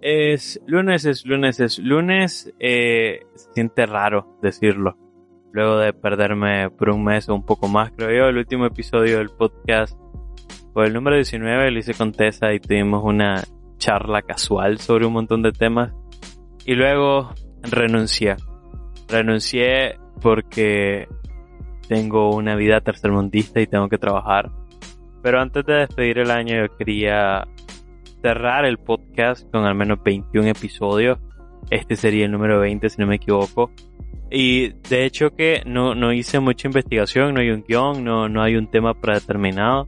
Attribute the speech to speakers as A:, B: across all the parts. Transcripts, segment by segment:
A: Es lunes, es lunes, es lunes. Eh, se siente raro decirlo. Luego de perderme por un mes o un poco más, creo yo, el último episodio del podcast fue el número 19. Lo hice con Tessa y tuvimos una charla casual sobre un montón de temas. Y luego renuncié. Renuncié porque tengo una vida tercermundista y tengo que trabajar. Pero antes de despedir el año yo quería cerrar el podcast con al menos 21 episodios. Este sería el número 20 si no me equivoco. Y de hecho que no, no hice mucha investigación, no hay un guion, no, no hay un tema predeterminado.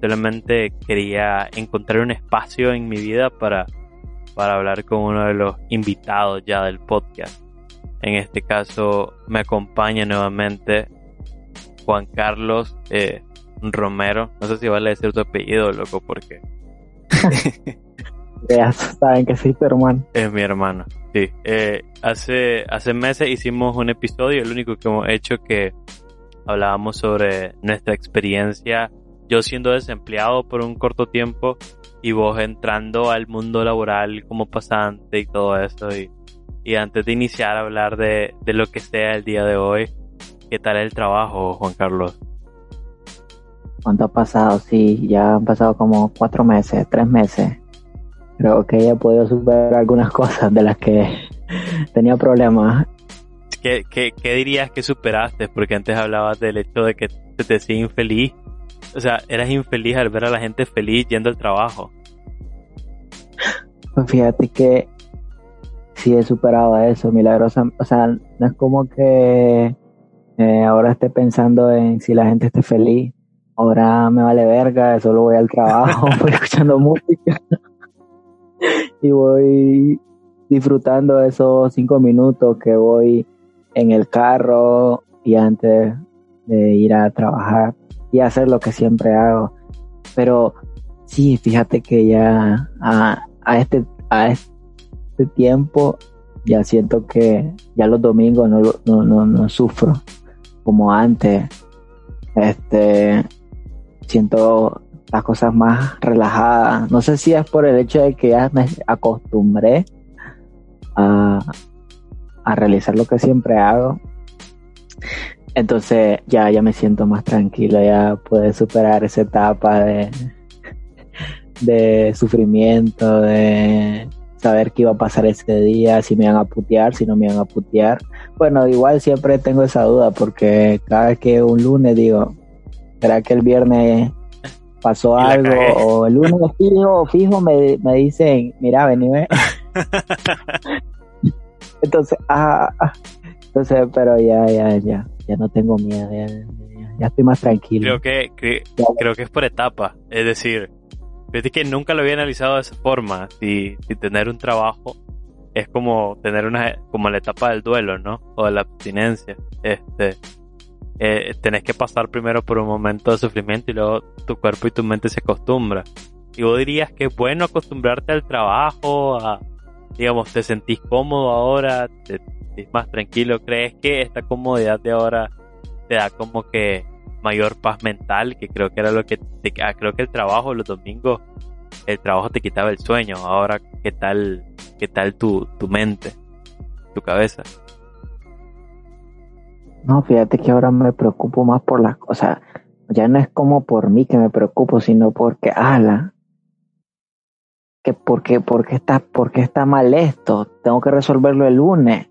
A: Solamente quería encontrar un espacio en mi vida para, para hablar con uno de los invitados ya del podcast. En este caso me acompaña nuevamente Juan Carlos eh, Romero. No sé si vale decir tu apellido, loco, porque
B: ya saben que soy tu hermano.
A: Es mi hermano, sí. Eh, hace, hace meses hicimos un episodio, el único que hemos hecho que hablábamos sobre nuestra experiencia, yo siendo desempleado por un corto tiempo y vos entrando al mundo laboral como pasante y todo eso. Y, y antes de iniciar a hablar de, de lo que sea el día de hoy, ¿qué tal el trabajo, Juan Carlos?
B: ¿Cuánto ha pasado? Sí, ya han pasado como cuatro meses, tres meses. Creo que ya he podido superar algunas cosas de las que tenía problemas.
A: ¿Qué, qué, qué dirías que superaste? Porque antes hablabas del hecho de que te, hacías infeliz. O sea, eras infeliz al ver a la gente feliz yendo al trabajo.
B: Pues fíjate que sí he superado eso, milagrosa. O sea, no es como que eh, ahora esté pensando en si la gente esté feliz ahora me vale verga, solo voy al trabajo, escuchando música y voy disfrutando esos cinco minutos que voy en el carro y antes de ir a trabajar y hacer lo que siempre hago. Pero sí, fíjate que ya a, a este a este tiempo ya siento que ya los domingos no, no, no, no sufro como antes. Este, siento las cosas más relajadas. No sé si es por el hecho de que ya me acostumbré a, a realizar lo que siempre hago. Entonces ya, ya me siento más tranquilo, ya puedo superar esa etapa de, de sufrimiento, de saber qué iba a pasar ese día, si me iban a putear, si no me iban a putear. Bueno, igual siempre tengo esa duda porque cada que un lunes digo, ¿Será que el viernes pasó algo? O el lunes fijo, fijo me, me dicen, mira, vení, entonces, ah, ah, entonces, pero ya, ya, ya, ya no tengo miedo, ya, estoy más tranquilo.
A: Creo que, creo que es por etapa, es decir, fíjate que nunca lo había analizado de esa forma, si, si tener un trabajo es como tener una, como la etapa del duelo, ¿no? O de la abstinencia, este, eh, tenés que pasar primero por un momento de sufrimiento y luego tu cuerpo y tu mente se acostumbran. Y vos dirías que es bueno acostumbrarte al trabajo, a, digamos, te sentís cómodo ahora, te sentís más tranquilo, crees que esta comodidad de ahora te da como que mayor paz mental, que creo que era lo que te, ah, creo que el trabajo los domingos el trabajo te quitaba el sueño. Ahora, ¿qué tal, qué tal tu, tu mente, tu cabeza?
B: No, fíjate que ahora me preocupo más por las cosas. Ya no es como por mí que me preocupo, sino porque, ala, que porque, porque está, porque está mal esto. Tengo que resolverlo el lunes.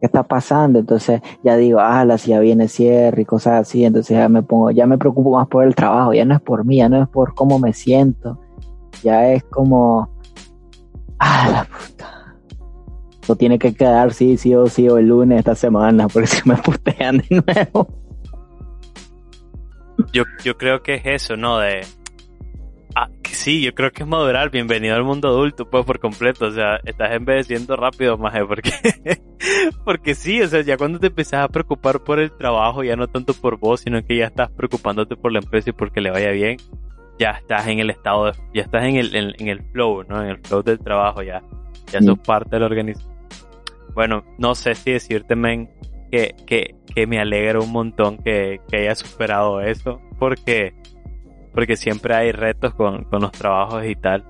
B: ¿Qué está pasando? Entonces ya digo, ala, si ya viene cierre y cosas así. Entonces ya me pongo, ya me preocupo más por el trabajo. Ya no es por mí, ya no es por cómo me siento. Ya es como, ah, la puta tiene que quedar sí, sí o sí o el lunes esta semana, porque si me putean de nuevo.
A: Yo, yo creo que es eso, ¿no? De. Ah, que sí, yo creo que es madurar. Bienvenido al mundo adulto, pues por completo. O sea, estás envejeciendo rápido, maje, porque. porque sí, o sea, ya cuando te empezás a preocupar por el trabajo, ya no tanto por vos, sino que ya estás preocupándote por la empresa y porque le vaya bien, ya estás en el estado, de, ya estás en el, en, en el flow, ¿no? En el flow del trabajo, ya. Ya sos parte de la organización bueno, no sé si decirte, men, que, que, que me alegra un montón que, que haya superado eso, porque, porque siempre hay retos con, con los trabajos y tal,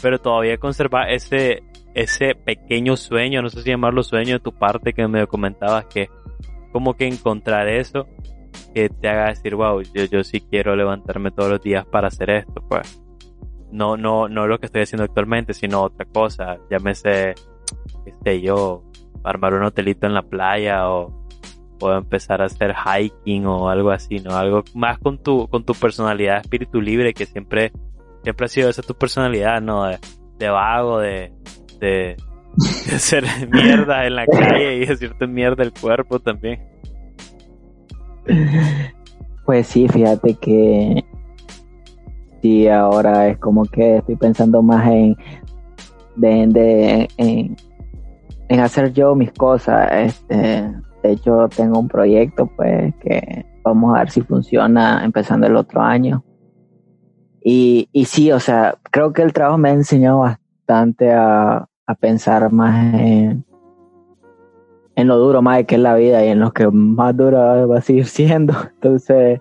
A: pero todavía conserva ese, ese pequeño sueño, no sé si llamarlo sueño de tu parte que me comentabas, que como que encontrar eso que te haga decir, wow, yo, yo sí quiero levantarme todos los días para hacer esto, pues. No, no, no lo que estoy haciendo actualmente, sino otra cosa, llámese, este, yo, armar un hotelito en la playa o, o empezar a hacer hiking o algo así, ¿no? Algo más con tu, con tu personalidad espíritu libre que siempre, siempre ha sido esa tu personalidad, ¿no? De, vago, de, de, de hacer mierda en la calle y decirte mierda el cuerpo también.
B: Pues sí, fíjate que sí, ahora es como que estoy pensando más en, de, de en, en hacer yo mis cosas. Este, de hecho, tengo un proyecto pues que vamos a ver si funciona empezando el otro año. Y, y sí, o sea, creo que el trabajo me ha enseñado bastante a, a pensar más en, en lo duro más que es la vida y en lo que más duro va a seguir siendo. Entonces,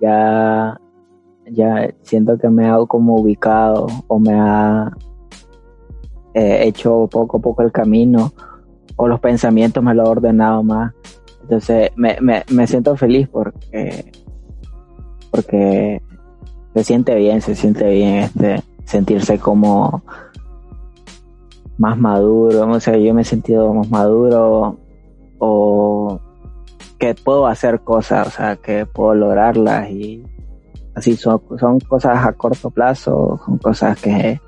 B: ya, ya siento que me hago como ubicado o me ha he hecho poco a poco el camino o los pensamientos me lo he ordenado más. Entonces me, me, me siento feliz porque, porque se siente bien, se siente bien este sentirse como más maduro, o sea, yo me he sentido más maduro o que puedo hacer cosas, o sea, que puedo lograrlas y así son, son cosas a corto plazo, son cosas que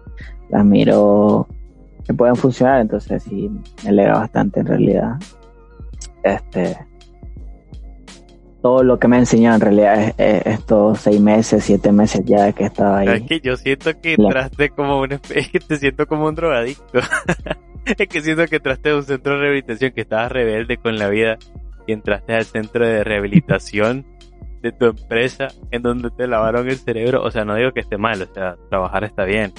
B: las miro que pueden funcionar, entonces sí me alegra bastante en realidad. Este todo lo que me ha enseñado en realidad es, estos seis meses, siete meses ya que estaba ahí.
A: Es que yo siento que entraste como un es que te siento como un drogadicto. es que siento que entraste a un centro de rehabilitación, que estabas rebelde con la vida y entraste al centro de rehabilitación de tu empresa en donde te lavaron el cerebro. O sea, no digo que esté mal, o sea, trabajar está bien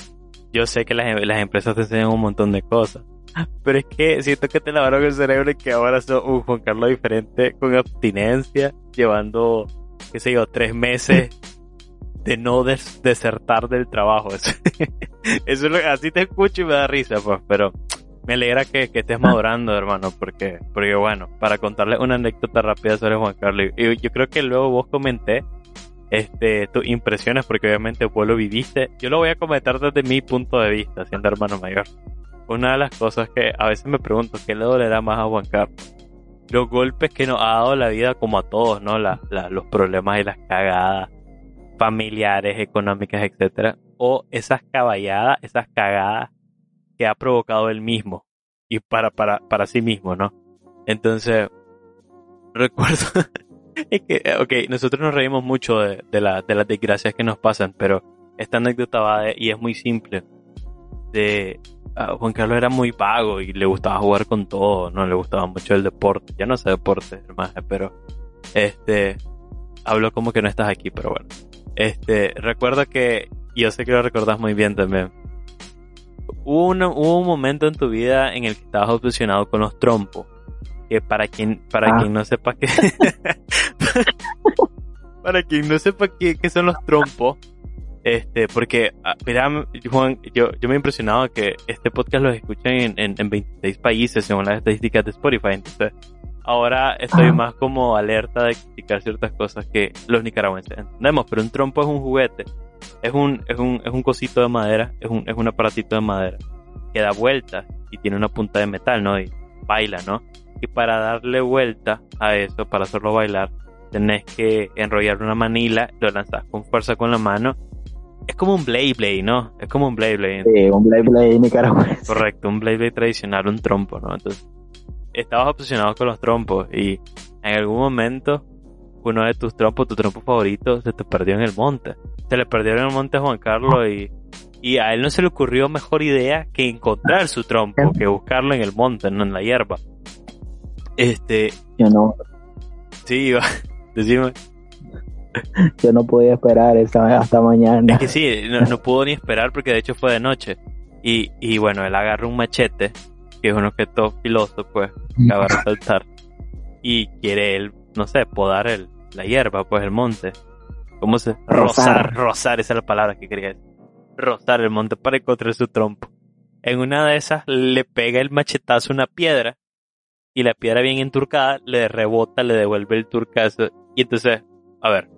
A: yo sé que las, las empresas te enseñan un montón de cosas. Pero es que siento que te lavaron el cerebro y que ahora sos un Juan Carlos diferente con abstinencia, llevando, qué sé yo, tres meses de no desertar del trabajo. Eso, es lo, así te escucho y me da risa, pues, pero me alegra que, que estés madurando, hermano, porque, porque bueno, para contarle una anécdota rápida sobre Juan Carlos, y yo creo que luego vos comenté este, tus impresiones, porque obviamente vos lo viviste. Yo lo voy a comentar desde mi punto de vista, siendo hermano mayor. Una de las cosas que a veces me pregunto, ¿qué le dolerá más a Juan Carlos? Los golpes que nos ha dado la vida como a todos, ¿no? La, los problemas y las cagadas familiares, económicas, etcétera, o esas caballadas, esas cagadas que ha provocado él mismo y para, para, para sí mismo, ¿no? Entonces, recuerdo, es que, eh, ok, nosotros nos reímos mucho de, de, la, de las desgracias que nos pasan, pero esta anécdota va de, y es muy simple. De uh, Juan Carlos era muy vago y le gustaba jugar con todo, no le gustaba mucho el deporte. Ya no sé deporte, hermano, pero este hablo como que no estás aquí, pero bueno. Este, recuerdo que yo sé que lo recordás muy bien también. Hubo un, hubo un momento en tu vida en el que estabas obsesionado con los trompos que para quien para ah. quien no sepa qué para quien no sepa qué, son los trompos Este, porque, ah, mira, Juan, yo, yo me he impresionado que este podcast lo escuchan en, en, en 26 países según las estadísticas de Spotify. Entonces, ahora estoy más como alerta de criticar ciertas cosas que los nicaragüenses entendemos. Pero un trompo es un juguete, es un, es un, es un cosito de madera, es un, es un aparatito de madera que da vueltas y tiene una punta de metal, ¿no? Y baila, ¿no? Y para darle vuelta a eso, para hacerlo bailar, tenés que enrollar una manila, lo lanzas con fuerza con la mano es como un Blade Blade, ¿no? Es como un Blade Blade.
B: Sí, un Blade Blade nicaragüense.
A: Correcto, un Blade Blade tradicional, un trompo, ¿no? Entonces, estabas obsesionado con los trompos y en algún momento uno de tus trompos, tu trompo favorito, se te perdió en el monte. Se le perdió en el monte a Juan Carlos y, y a él no se le ocurrió mejor idea que encontrar su trompo, que buscarlo en el monte, no en la hierba. Este.
B: Yo no.
A: Sí, decime.
B: yo no podía esperar esta, hasta mañana.
A: Es que sí, no, pudo ni esperar porque de hecho fue de noche. Y, y bueno, él agarra un machete, que es un objeto filoso, pues, que va a resaltar. Y quiere él, no sé, podar el, la hierba, pues, el monte. ¿Cómo se? Rozar, rozar, esa es la palabra que quería decir. Rozar el monte para encontrar su trompo. En una de esas le pega el machetazo a una piedra y la piedra bien enturcada le rebota, le devuelve el turcazo. Y entonces, a ver,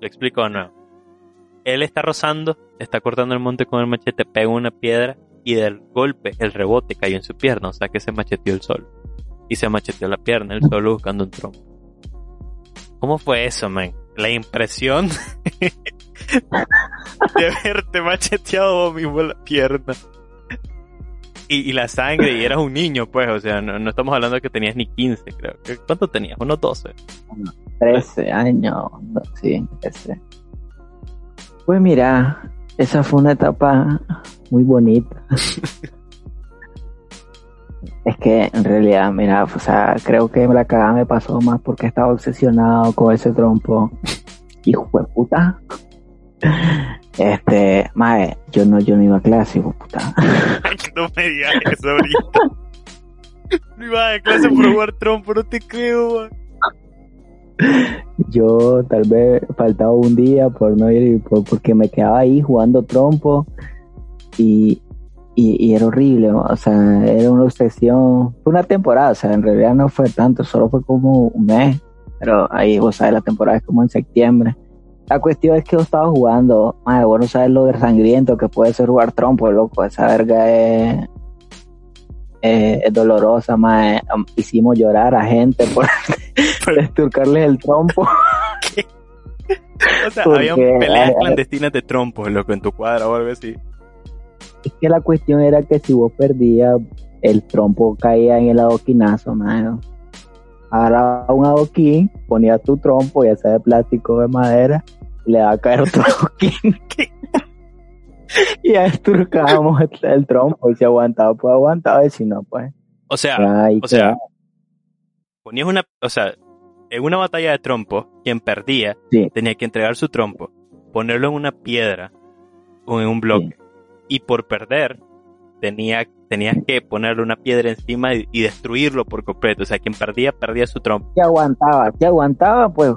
A: lo explico de nuevo. Él está rozando, está cortando el monte con el machete, pega una piedra y del golpe, el rebote cayó en su pierna, o sea que se macheteó el sol. Y se macheteó la pierna, el solo buscando un tronco. ¿Cómo fue eso, man? La impresión de verte macheteado vos mismo la pierna. Y, la sangre, y eras un niño, pues, o sea, no, estamos hablando de que tenías ni 15, creo. ¿Cuánto tenías? ¿Unos 12?
B: 13 años, sí, 13. Pues mira, esa fue una etapa muy bonita. es que en realidad, mira, o sea, creo que la cagada me pasó más porque estaba obsesionado con ese trompo. Hijo de puta. Este, mae, yo no, yo no iba a clase, hijo de puta.
A: no me digas eso ahorita. No iba a clase por jugar trompo, no te creo.
B: Yo tal vez faltaba un día por no ir, porque me quedaba ahí jugando trompo y, y, era horrible, o sea, era una obsesión. Fue una temporada, o sea, en realidad no fue tanto, solo fue como un mes, pero ahí, vos sabes, la temporada es como en septiembre. La cuestión es que yo estaba jugando, madre, vos no sabes lo de sangriento que puede ser jugar trompo, loco, esa verga es, es, dolorosa, madre. Hicimos llorar a gente por esturcarles el trompo.
A: o sea, había peleas clandestinas de trompos, loco, en tu cuadra o algo así.
B: Es que la cuestión era que si vos perdías, el trompo caía en el adoquinazo, mano. Agarraba un adoquín, ponía tu trompo, ya sea de plástico o de madera, y le daba a caer otro adoquín. y ya esturcábamos el, trompo, y si aguantaba, pues aguantaba, y si no, pues.
A: O sea, o sea, ponías una, o sea, en una batalla de trompo, quien perdía tenía que entregar su trompo, ponerlo en una piedra o en un bloque. Y por perder, tenía, tenías que ponerle una piedra encima y, destruirlo por completo. O sea, quien perdía, perdía su trompo.
B: Si aguantaba, si aguantaba, pues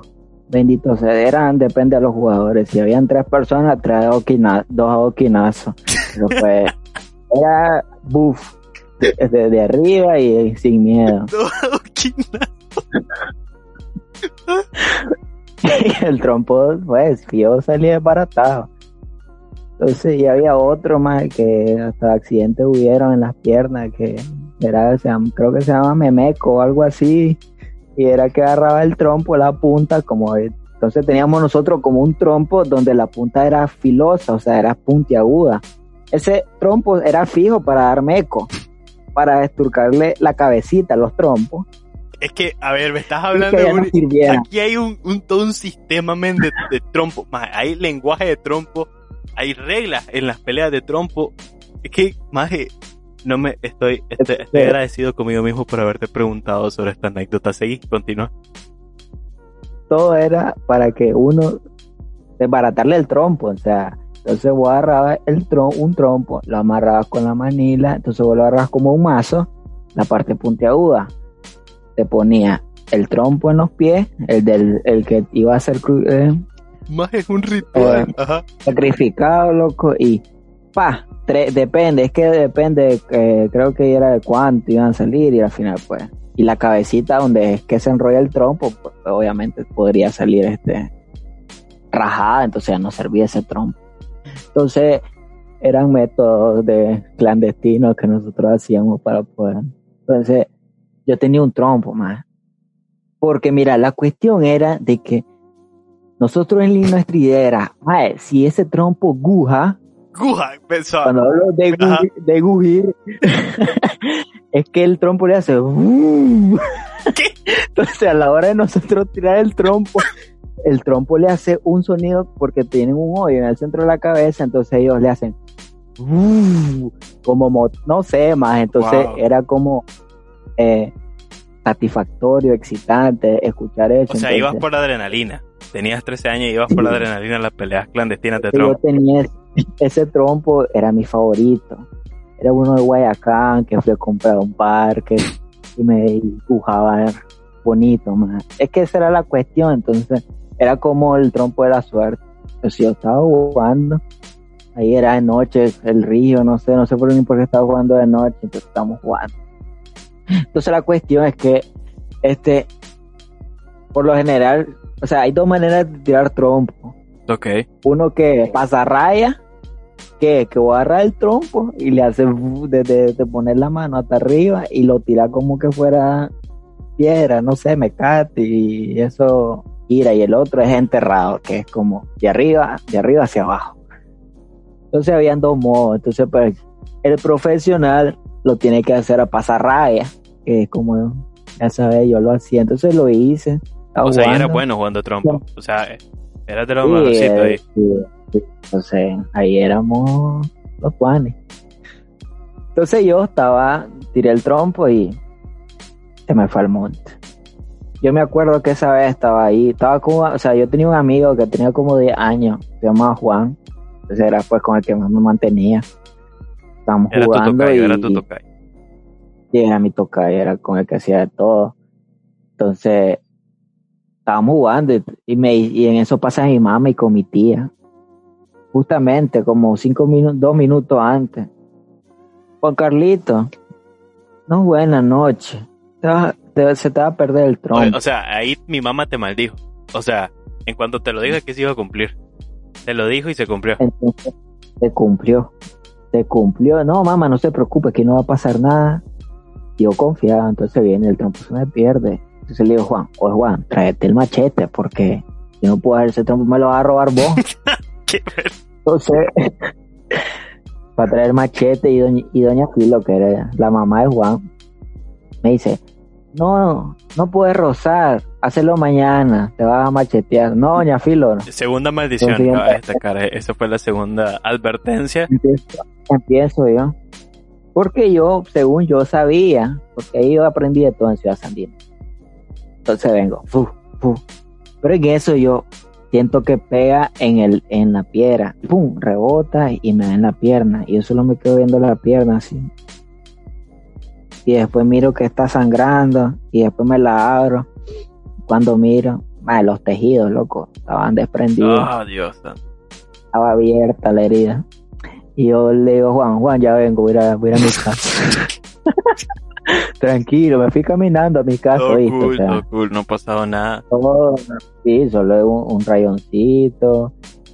B: bendito sea, eran, depende de los jugadores. Si habían tres personas, tres dos adoquinazos. Pero pues, era buff, desde de arriba y sin miedo. Dos el trompo, pues, yo salí desbaratado. Entonces, y había otro más que hasta accidentes hubieron en las piernas, que era, creo que se llama Memeco o algo así, y era que agarraba el trompo, la punta, como entonces teníamos nosotros como un trompo donde la punta era filosa, o sea, era puntiaguda. Ese trompo era fijo para dar meco, para esturcarle la cabecita a los trompos
A: es que, a ver, me estás hablando de un, Aquí hay un, todo un sistema men, de, trompo. hay lenguaje de trompo. Hay reglas en las peleas de trompo. Es que, más no me estoy, estoy, agradecido conmigo mismo por haberte preguntado sobre esta anécdota. Seguí, continúa.
B: Todo era para que uno desbaratarle el trompo, o sea, entonces vos agarrabas el trom un trompo, lo amarrabas con la manila, entonces vos lo agarrabas como un mazo, la parte puntiaguda te ponía el trompo en los pies, el del el que iba a ser eh,
A: Más es un ritual. Ajá.
B: sacrificado, loco, y pa, tre- depende, es que depende, eh, creo que era de cuánto iban a salir y al final pues, y la cabecita donde es que se enrolla el trompo, pues obviamente podría salir este rajada, entonces ya no servía ese trompo. Entonces eran métodos de clandestinos que nosotros hacíamos para poder. Entonces yo tenía un trompo más. Porque mira, la cuestión era de que nosotros en nuestra idea era, "Mae, si ese trompo guja,
A: Guja, pensaba.
B: cuando hablo de, gu-
A: Ajá.
B: de gugir, es que el trompo le hace. "Uh".
A: ¿Qué?
B: Entonces, a la hora de nosotros tirar el trompo, el trompo le hace un sonido porque tienen un hoyo en el centro de la cabeza, entonces ellos le hacen. "Uh", como, mo- no sé más, entonces
A: Wow.
B: era como eh, satisfactorio, excitante escuchar eso.
A: O sea,
B: entonces-
A: ibas por la adrenalina. Tenías 13 años y ibas por la adrenalina en las peleas clandestinas de
B: que yo tenía ese, ese trompo, era mi favorito. Era uno de Guayacán que fui a comprar a un parque y me dibujaba bonito, man. Es que esa era la cuestión, entonces era como el trompo de la suerte. Entonces yo estaba jugando, ahí era de noche, el río, no sé, no sé por qué por qué estaba jugando de noche, entonces estábamos jugando. Entonces la cuestión es que, este, por lo general, o sea, hay dos maneras de tirar trompo
A: Ok.
B: uno que pasa raya, que, que agarra el trompo y le hace bu- de, de- de poner la mano hasta arriba y lo tira como que fuera piedra, no sé, mecate y eso gira y el otro es enterrado, que es como de arriba, de arriba hacia abajo. Entonces habían dos modos, entonces pues el profesional lo tiene que hacer a pasar raya, que es como, ya sabes, yo lo hacía, entonces lo hice.
A: O sea, y era bueno jugando trompo. O sea, eras de los
B: Sí,
A: mejorcitos ahí.
B: sí, sí. Entonces, ahí éramos los Juanes. Entonces yo estaba, tiré el trompo y se me fue al monte. Yo me acuerdo que esa vez estaba ahí, estaba como, o sea, yo tenía un amigo que tenía como 10 años, se llamaba Juan, entonces era pues con el que más me mantenía. Estábamos
A: Era tu
B: jugando
A: tocayo,
B: y,
A: era tu tocayo.
B: y era mi tocayo, era con el que hacía de todo. Entonces, estábamos jugando y, y me, y en eso pasa mi mamá y con mi tía. Justamente como cinco minutos, dos minutos antes. Juan Carlito, no buena noche. Te vas- te- se te va a perder el
A: O,
B: tronco.
A: o sea, ahí mi mamá te maldijo. O sea, en cuanto te lo dijo que se iba a cumplir. Te lo dijo y se cumplió.
B: Entonces, se cumplió. Se cumplió. No, mamá, no se preocupe, que no va a pasar nada. Yo confiaba, entonces viene, el trompo se me pierde. Entonces le digo, Juan, oye Juan, tráete el machete, porque yo no puedo hacer ese trompo, me lo vas a robar vos.
A: ¿Qué?
B: Entonces, para traer machete y doña, y doña Filo, que era la mamá de Juan, me dice, no, no puedes rozar, hazlo mañana, te vas a machetear. No, doña Filo, no.
A: Segunda maldición,
B: ti.
A: destacar. Esa fue la segunda advertencia.
B: empiezo, empiezo yo. Porque yo, según yo sabía, porque yo aprendí de todo en Ciudad Sandina. Entonces vengo, fu, fu. pero en eso yo siento que pega en el en la piedra, pum, rebota y me da en la pierna. Y yo solo me quedo viendo la pierna así. Y después miro que está sangrando y después me la abro. Cuando miro, madre, los tejidos, loco, estaban desprendidos
A: Oh, Dios.
B: estaba abierta la herida. Y yo le digo, Juan, Juan, ya vengo, voy a, voy a, mi casa. Tranquilo, me fui caminando a mi casa,
A: Todo
B: ¿viste? O
A: cool,
B: sea,
A: todo cool. No ha pasado nada.
B: todo, sí, solo un, un rayoncito,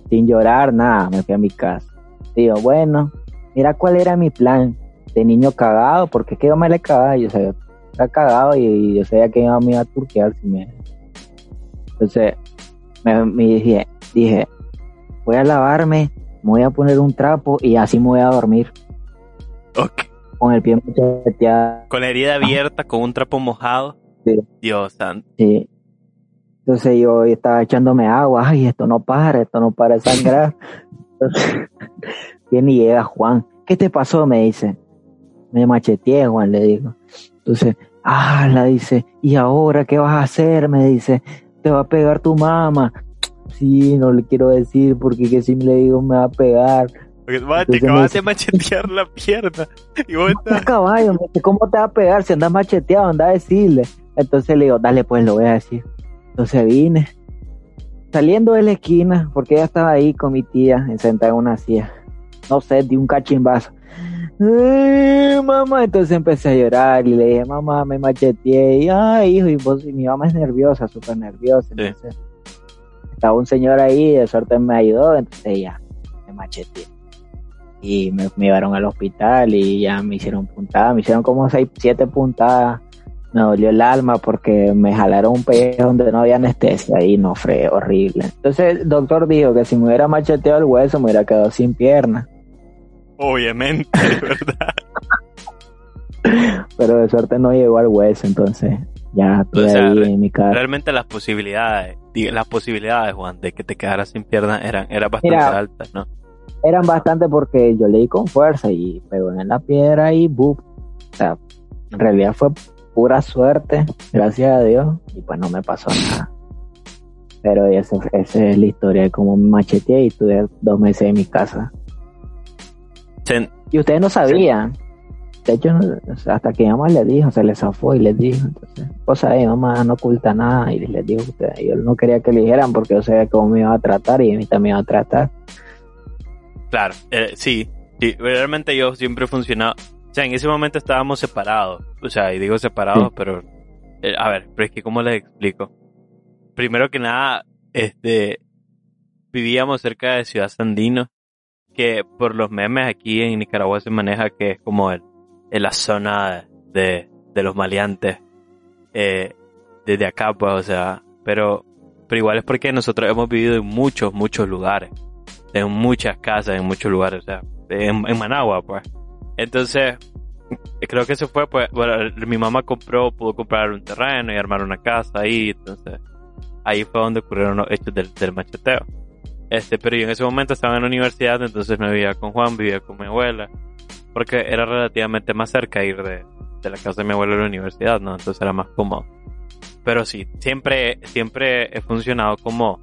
B: sin llorar, nada, me fui a mi casa. Digo, bueno, mira cuál era mi plan de niño cagado, porque que yo me le cagaba, yo era cagado y yo sabía que yo me iba a turquear si me... Entonces, me, me dije, dije, voy a lavarme, me voy a poner un trapo y así me voy a dormir
A: Ok.
B: con el pie macheteado.
A: Con la herida abierta, con un trapo mojado.
B: Sí.
A: Dios santo.
B: Sí. Entonces yo estaba echándome agua, ay, esto no para, esto no para de sangrar. Entonces, viene y llega Juan, ¿qué te pasó? Me dice. Me macheteé, Juan, le digo. Entonces, ah, la dice, ¿y ahora qué vas a hacer? Me dice, te va a pegar tu mamá. Sí, no le quiero decir porque que si le digo me va a pegar.
A: Porque, va, te acabas
B: dice-
A: de machetear la pierna. Y vos
B: ¿Qué
A: estás...
B: caballo? ¿Cómo te va a pegar si andas macheteado? Anda a decirle. Entonces le digo, dale, pues lo voy a decir. Entonces vine saliendo de la esquina, porque ella estaba ahí con mi tía, sentada en una silla. No sé, di un cachimbazo. Ay, mamá, entonces empecé a llorar y le dije, mamá, me macheteé. Y, ay, hijo, y, vos, y mi mamá es nerviosa, súper nerviosa.
A: Sí.
B: Entonces, estaba un señor ahí, de suerte me ayudó, entonces ya, me macheteé. Y me, me llevaron al hospital y ya me hicieron puntadas, me hicieron como seis, siete puntadas. Me dolió el alma porque me jalaron un pellejo donde no había anestesia y no fue horrible. Entonces el doctor dijo que si me hubiera macheteado el hueso me hubiera quedado sin pierna.
A: Obviamente, ¿verdad?
B: Pero de suerte no llegó al hueso, entonces ya estuve
A: O sea,
B: ahí
A: re-
B: en mi casa.
A: Realmente las posibilidades, las posibilidades, Juan, de que te quedaras sin piernas eran, eran bastante
B: Mira.
A: altas, ¿no?
B: Eran bastante porque yo le di con fuerza y pegó en la piedra y ¡buf! O sea, en realidad fue pura suerte, gracias a Dios, y pues no me pasó nada. Pero esa, esa es la historia de cómo me macheteé y estuve dos meses en mi casa. Y ustedes no sabían. De hecho, hasta que mi mamá le dijo, se le zafó y les dijo. Entonces, cosa de mi mamá no oculta nada y les dijo a ustedes. Yo no quería que le dijeran porque yo sabía cómo me iba a tratar y a mí también me iba a tratar.
A: Claro, eh, sí, sí, realmente yo siempre he funcionado. O sea, en ese momento estábamos separados. O sea, y digo separados,
B: Sí.
A: pero. eh, a ver, pero es que, ¿cómo les explico? Primero que nada, este. Vivíamos cerca de Ciudad Sandino, que por los memes aquí en Nicaragua se maneja que es como el, en la zona de, de los maleantes. Eh, desde acá, pues, o sea, pero, pero igual es porque nosotros hemos vivido en muchos, muchos lugares en muchas casas, en muchos lugares, o sea, en, en Managua, pues. Entonces, creo que eso fue, pues, bueno, mi mamá compró, pudo comprar un terreno y armar una casa ahí, entonces, ahí fue donde ocurrieron los hechos del, del macheteo. Este, pero yo en ese momento estaba en la universidad, entonces no vivía con Juan, vivía con mi abuela, porque era relativamente más cerca ir de, de la casa de mi abuela a la universidad, ¿no? Entonces era más cómodo. Pero sí, siempre, siempre he funcionado como,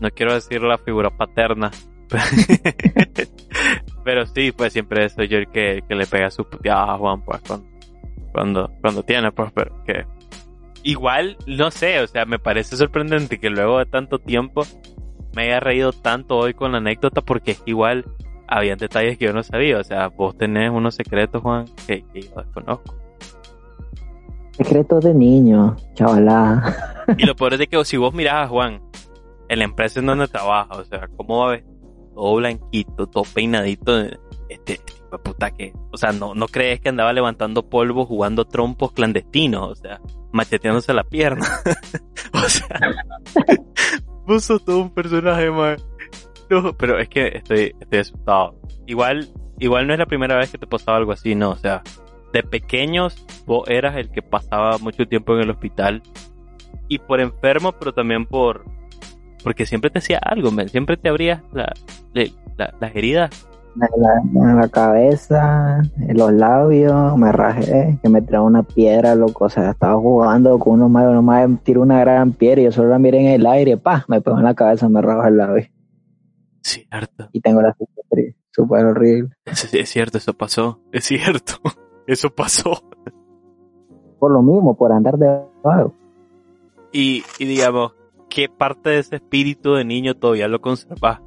A: no quiero decir la figura paterna, pero sí, pues siempre soy yo el que, que le pega su puteada a Juan, pues cuando, cuando, cuando tiene, pues, pero que igual, no sé, o sea, me parece sorprendente que luego de tanto tiempo me haya reído tanto hoy con la anécdota porque es que igual había detalles que yo no sabía, o sea, vos tenés unos secretos, Juan, que, que yo desconozco.
B: Secretos de niño, chavalá.
A: Y lo peor es de que si vos mirás a Juan en la empresa en donde trabaja, o sea, cómo va a ver todo blanquito, todo peinadito, este, puta que, o sea, no, no crees que andaba levantando polvo jugando trompos clandestinos, o sea, macheteándose la pierna. o sea, sos todo un personaje, man. No, pero es que estoy, estoy asustado. Igual, igual no es la primera vez que te pasaba algo así, no, o sea, de pequeños vos eras el que pasaba mucho tiempo en el hospital y por enfermo, pero también por porque siempre te hacía algo, man. siempre te abrías la, le- la- las heridas.
B: En la, en la cabeza, en los labios, me rajé, que me trae una piedra, loco. O sea, estaba jugando con unos más, uno más tiró una gran piedra y yo solo la miré en el aire, pa, me pegó en la cabeza, me rajó el labio.
A: Cierto,
B: Y tengo la cicatriz, súper horrible.
A: es, es cierto, eso pasó, es cierto, eso pasó.
B: Por lo mismo, por andar de vago.
A: Y, y digamos, ¿qué parte de ese espíritu de niño todavía lo conservas?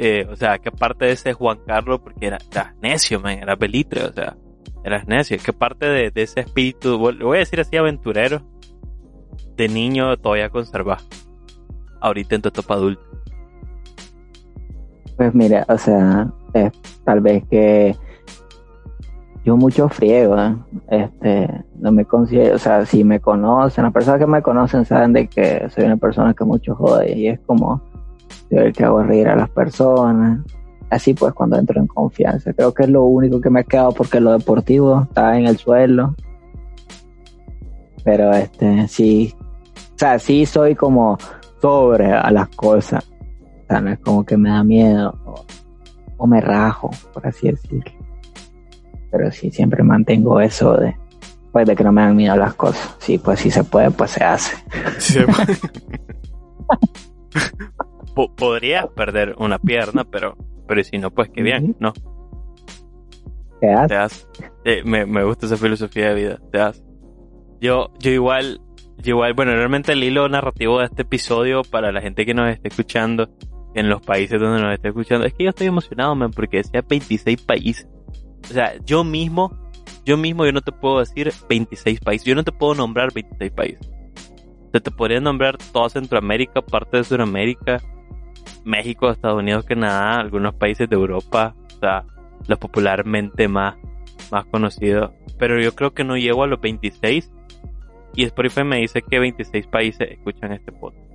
A: Eh, o sea, ¿qué parte de ese Juan Carlos? Porque era, era necio, man, era belitre, o sea, eras necio. ¿Qué parte de, ese espíritu, lo voy a decir así, aventurero, de niño todavía conservas? Ahorita en tu etapa adulta.
B: Pues mira, o sea, es tal vez que yo mucho friego, ¿eh? este, no me considero, o sea, si me conocen, las personas que me conocen saben de que soy una persona que mucho jode y es como el que hago reír a las personas, así pues cuando entro en confianza, creo que es lo único que me ha quedado porque lo deportivo está en el suelo, pero este, sí, o sea, sí soy como sobre a las cosas, o sea, no es como que me da miedo o, o me rajo, por así decirlo. Pero sí, siempre mantengo eso de, pues, de que no me dan miedo las cosas. Sí, pues si se puede, pues se hace.
A: Po- Podrías perder una pierna, pero, pero si no, pues qué bien, ¿no? Te das. Eh, me, me gusta esa filosofía de vida, te das. Yo, yo igual, igual, bueno, realmente el hilo narrativo de este episodio para la gente que nos esté escuchando en los países donde nos esté escuchando, es que yo estoy emocionado, man, porque decía 26 países. O sea, yo mismo, yo mismo, yo no te puedo decir 26 países, yo no te puedo nombrar 26 países. O te podría nombrar toda Centroamérica, parte de Sudamérica, México, Estados Unidos, Canadá, algunos países de Europa, o sea, los popularmente más, más conocidos. Pero yo creo que no llego a los 26 y Spotify me dice que 26 países escuchan este podcast.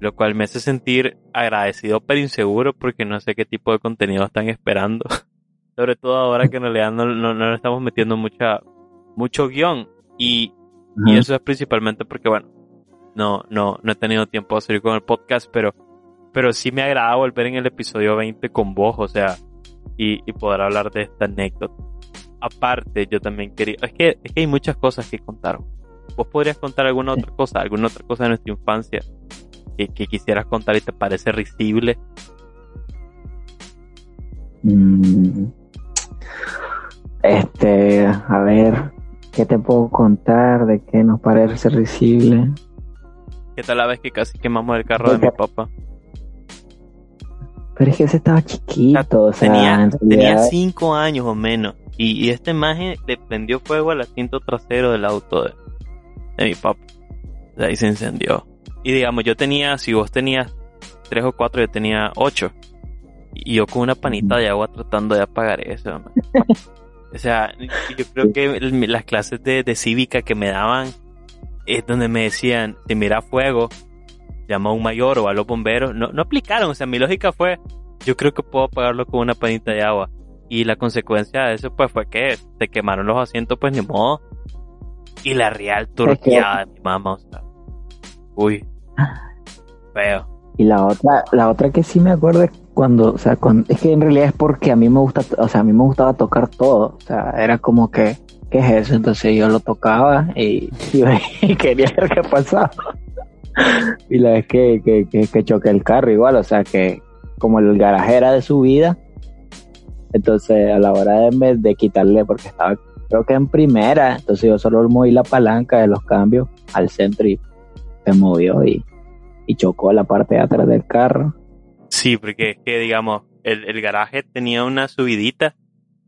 A: Lo cual me hace sentir agradecido pero inseguro porque no sé qué tipo de contenido están esperando. Sobre todo ahora que en realidad no, no, no le estamos metiendo mucha, mucho guion. Y, y eso es principalmente porque, bueno, no, no, no he tenido tiempo de seguir con el podcast, pero, pero sí me agrada volver en el episodio 20 con vos, o sea, y, y poder hablar de esta anécdota. Aparte, yo también quería, es que, es que hay muchas cosas que contar. ¿Vos podrías contar alguna otra cosa, alguna otra cosa de nuestra infancia que, quisieras contar y te parece risible?
B: Mm. Este, a ver, ¿qué te puedo contar de qué nos parece risible?
A: ¿Qué tal la vez que casi quemamos el carro de mi papá?
B: Pero es que ese estaba chiquito, o sea,
A: tenía, tenía cinco años o menos. Y, este imagen le prendió fuego al asiento trasero del auto de, de mi papá. De ahí se encendió. Y digamos, yo tenía, si vos tenías tres o cuatro, yo tenía ocho. Y yo con una panita de agua tratando de apagar eso. o sea, yo creo que las clases de, de cívica que me daban es donde me decían, si mira fuego, llama a un mayor o a los bomberos. No, no aplicaron, o sea, mi lógica fue, yo creo que puedo apagarlo con una panita de agua. Y la consecuencia de eso pues fue que se quemaron los asientos, pues ni modo. Y la real turqueada de mi mamá, o sea. Uy. Feo.
B: Y la otra, la otra que sí me acuerdo es cuando, o sea, es que en realidad es porque a mí me gusta, o sea, a mí me gustaba tocar todo. O sea, era como que, ¿qué es eso? Entonces yo lo tocaba y, quería ver qué pasaba. Y la vez que, que, que, choqué el carro igual, o sea, que como el garaje era de su vida, entonces a la hora de, de quitarle, porque estaba creo que en primera, entonces yo solo moví la palanca de los cambios al centro y se movió y, y chocó la parte de atrás del carro.
A: Sí, porque es que digamos, el, el garaje tenía una subidita,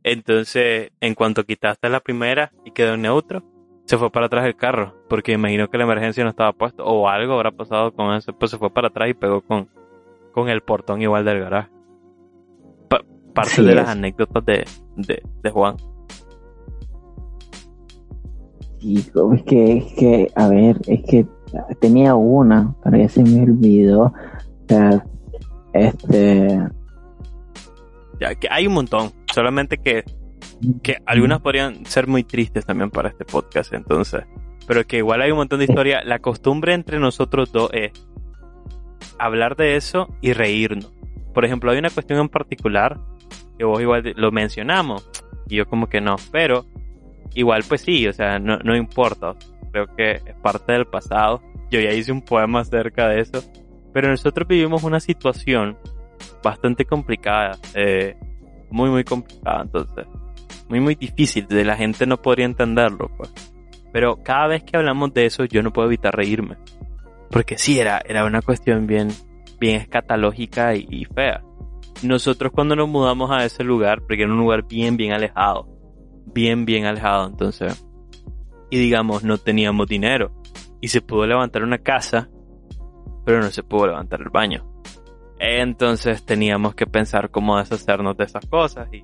A: entonces en cuanto quitaste la primera y quedó neutro, se fue para atrás el carro, porque imagino que la emergencia no estaba puesto o algo habrá pasado con eso, pues se fue para atrás y pegó con, con el portón igual del garaje. parte de las anécdotas de, de, de Juan.
B: Y es que, es que, a ver, es que tenía una, pero ya se me olvidó. O sea, este.
A: Ya, que hay un montón. Solamente que, que algunas podrían ser muy tristes también para este podcast, entonces. Pero que igual hay un montón de historia. La costumbre entre nosotros dos es hablar de eso y reírnos. Por ejemplo, hay una cuestión en particular que vos igual lo mencionamos y yo como que no, pero igual pues sí, o sea, no, no importa. Creo que es parte del pasado. Yo ya hice un poema acerca de eso. Pero nosotros vivimos una situación bastante complicada. Eh, muy, muy complicada. Entonces, muy, muy difícil. De la gente no podría entenderlo, pues. Pero cada vez que hablamos de eso, yo no puedo evitar reírme. Porque sí, era, era una cuestión bien, bien escatológica y, y fea. Nosotros cuando nos mudamos a ese lugar, porque era un lugar bien, bien alejado, bien, bien alejado. Entonces, y digamos, no teníamos dinero. Y se pudo levantar una casa, pero no se pudo levantar el baño. Entonces teníamos que pensar cómo deshacernos de esas cosas. Y,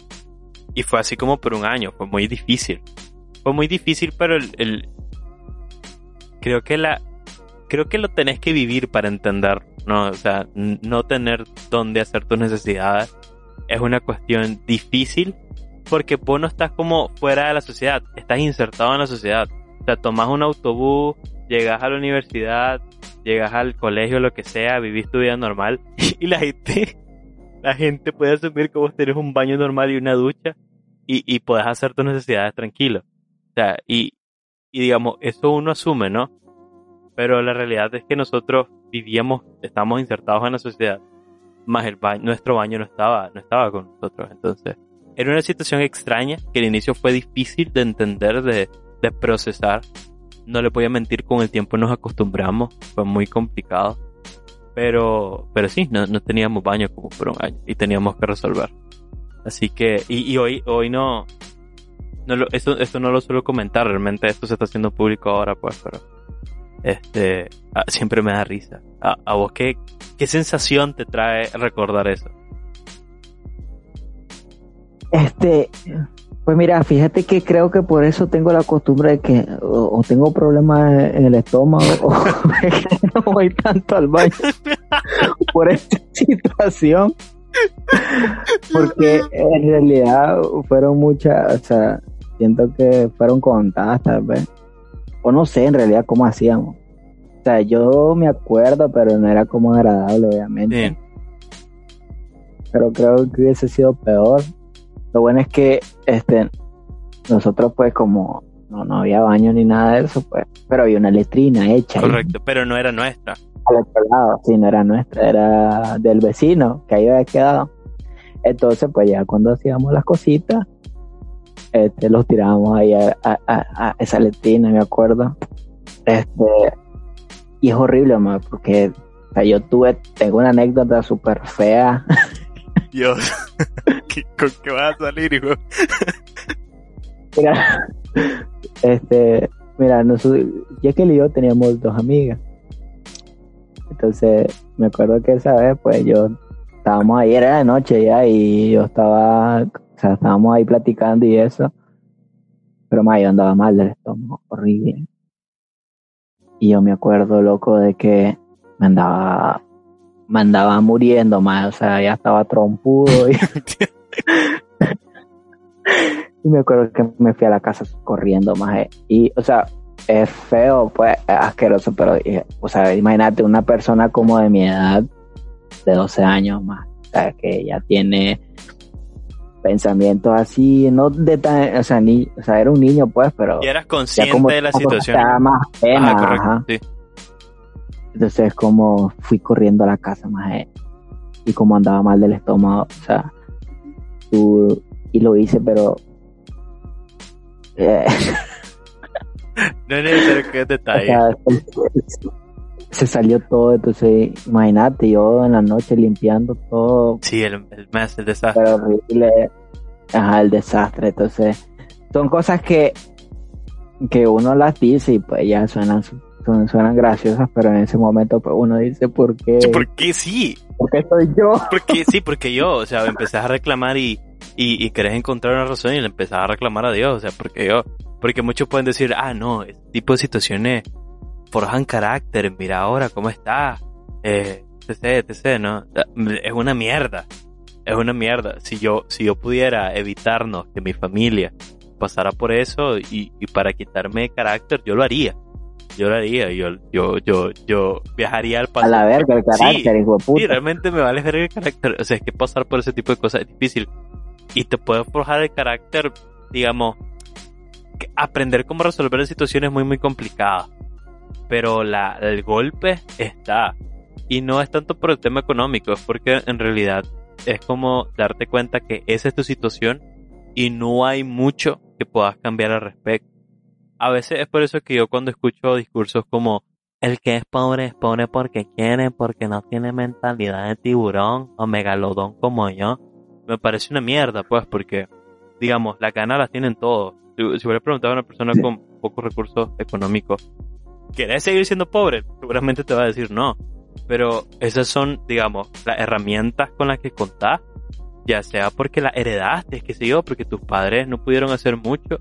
A: y fue así como por un año. Fue muy difícil. Fue muy difícil, pero el, el creo que la creo que lo tenés que vivir para entender, ¿no? O sea, no tener dónde hacer tus necesidades es una cuestión difícil, porque vos no estás como fuera de la sociedad, estás insertado en la sociedad. O sea, tomas un autobús, llegas a la universidad, llegas al colegio, lo que sea, vivís tu vida normal y la gente, la gente puede asumir que vos tenés un baño normal y una ducha y, y podés hacer tus necesidades tranquilo. O sea, y, y digamos, eso uno asume, ¿no? Pero la realidad es que nosotros vivíamos, estamos insertados en la sociedad, más el baño, nuestro baño no estaba, no estaba con nosotros, entonces era una situación extraña que al inicio fue difícil de entender, de, de procesar, no le voy a mentir, con el tiempo nos acostumbramos, fue muy complicado. Pero, pero sí, no, no teníamos baño como por un año y teníamos que resolver. Así que, y, y hoy, hoy no, no lo, esto, esto no lo suelo comentar, realmente esto se está haciendo público ahora, pues, pero este, ah, siempre me da risa. ¿A, vos qué, qué sensación te trae recordar eso?
B: Este, pues mira, fíjate que creo que por eso tengo la costumbre de que o, o tengo problemas en el estómago o no voy tanto al baño por esta situación. Porque en realidad fueron muchas, o sea, siento que fueron contadas tal vez. O no sé en realidad cómo hacíamos. O sea, yo me acuerdo, pero no era como agradable, obviamente. Pero creo que hubiese sido peor. Lo bueno es que este nosotros pues como no, no había baño ni nada de eso, pues, pero había una letrina hecha. ahí
A: Correcto, pero no era nuestra.
B: al otro lado. Sí, no era nuestra, era del vecino que ahí había quedado. Entonces, pues ya cuando hacíamos las cositas, este, los tirábamos ahí a, a- a- a esa letrina, me acuerdo. Este, y es horrible, porque o sea, yo tuve, tengo una anécdota súper fea.
A: Dios, ¿Qué, ¿con qué vas a salir, hijo?
B: Mira, este, mira, nosotros, Jekyll y yo teníamos dos amigas. Entonces, me acuerdo que esa vez, pues yo estábamos ahí, era de noche ya, y yo estaba, o sea, estábamos ahí platicando y eso. Pero más, yo andaba mal del estómago, horrible. Y yo me acuerdo, loco, de que me andaba, me andaba muriendo más, o sea, ya estaba trompudo y Y me acuerdo que me fui a la casa corriendo más. Y, o sea, es feo, pues, es asqueroso, pero, o sea, imagínate una persona como de mi edad, de 12 años más, o sea, que ya tiene pensamientos así, no de tan, o sea, ni, o sea, era un niño, pues, pero
A: Y eras consciente
B: como
A: de la situación.
B: más pena,
A: Ajá, correcto,
B: ajá.
A: sí.
B: Entonces, como fui corriendo a la casa más y como andaba mal del estómago, o sea, y lo hice, pero eh,
A: No es necesario que
B: o
A: detalle.
B: sea, se, se salió todo, entonces imagínate yo en la noche limpiando todo,
A: Sí, el, el mes, el desastre.
B: pero horrible, ajá, el desastre, entonces son cosas que que uno las dice y pues ya suenan son- suenan graciosas, pero en ese momento pues uno dice ¿por qué?
A: ¿Por qué sí?
B: ¿Por qué soy yo?
A: Porque sí, porque yo, o sea, empezás a reclamar y, y, y querés encontrar una razón y le empezás a reclamar a Dios, o sea, porque yo, porque muchos pueden decir, ah, no, este tipo de situaciones forjan carácter, mira ahora cómo está, eh, etc, etc, ¿no? Es una mierda, es una mierda. Si yo, si yo pudiera evitarnos que mi familia pasara por eso y, y para quitarme carácter, yo lo haría. Yo lo haría, yo, yo, yo, yo viajaría al
B: A
A: pasado.
B: la verga el carácter, hijo de
A: Sí,
B: puta.
A: realmente me vale ver el carácter. O sea, es que pasar por ese tipo de cosas es difícil. Y te puede forjar el carácter, digamos, aprender cómo resolver situaciones muy, muy complicadas. Pero la, el golpe está. Y no es tanto por el tema económico, es porque en realidad es como darte cuenta que esa es tu situación y no hay mucho que puedas cambiar al respecto. A veces es por eso que yo cuando escucho discursos como el que es pobre es pobre porque quiere, porque no tiene mentalidad de tiburón o megalodón como yo. Me parece una mierda, pues, porque, digamos, las ganas las tienen todos. Si, si hubiera preguntado a una persona con pocos recursos económicos, ¿querés seguir siendo pobre? Seguramente te va a decir no. Pero esas son, digamos, las herramientas con las que contás, ya sea porque la heredaste, qué sé yo, porque tus padres no pudieron hacer mucho,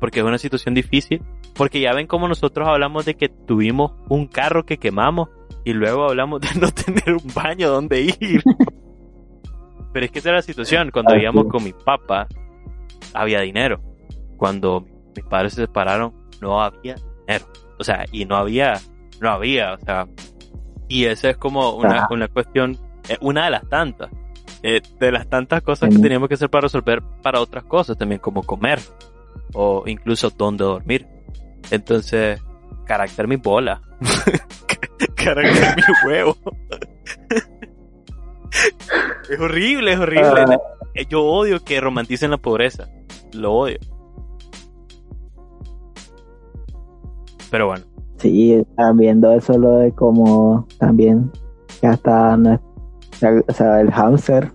A: porque es una situación difícil, porque ya ven como nosotros hablamos de que tuvimos un carro que quemamos y luego hablamos de no tener un baño donde ir. Pero es que esa era la situación. Cuando vivíamos
B: sí.
A: con mi papá, había dinero. Cuando mis padres se separaron, no había dinero. O sea, y no había, no había, o sea. Y esa es como una, cuestión, eh, una de las tantas. eh, de las tantas cosas que teníamos que hacer para resolver para otras cosas también, como comer o incluso dónde dormir. Entonces, carácter mi bola. carácter mi huevo. es horrible, es horrible.
B: Ah.
A: Yo odio que romanticen la pobreza. Lo odio. Pero bueno.
B: Sí, viendo eso lo de como también ya está, o sea, el hamster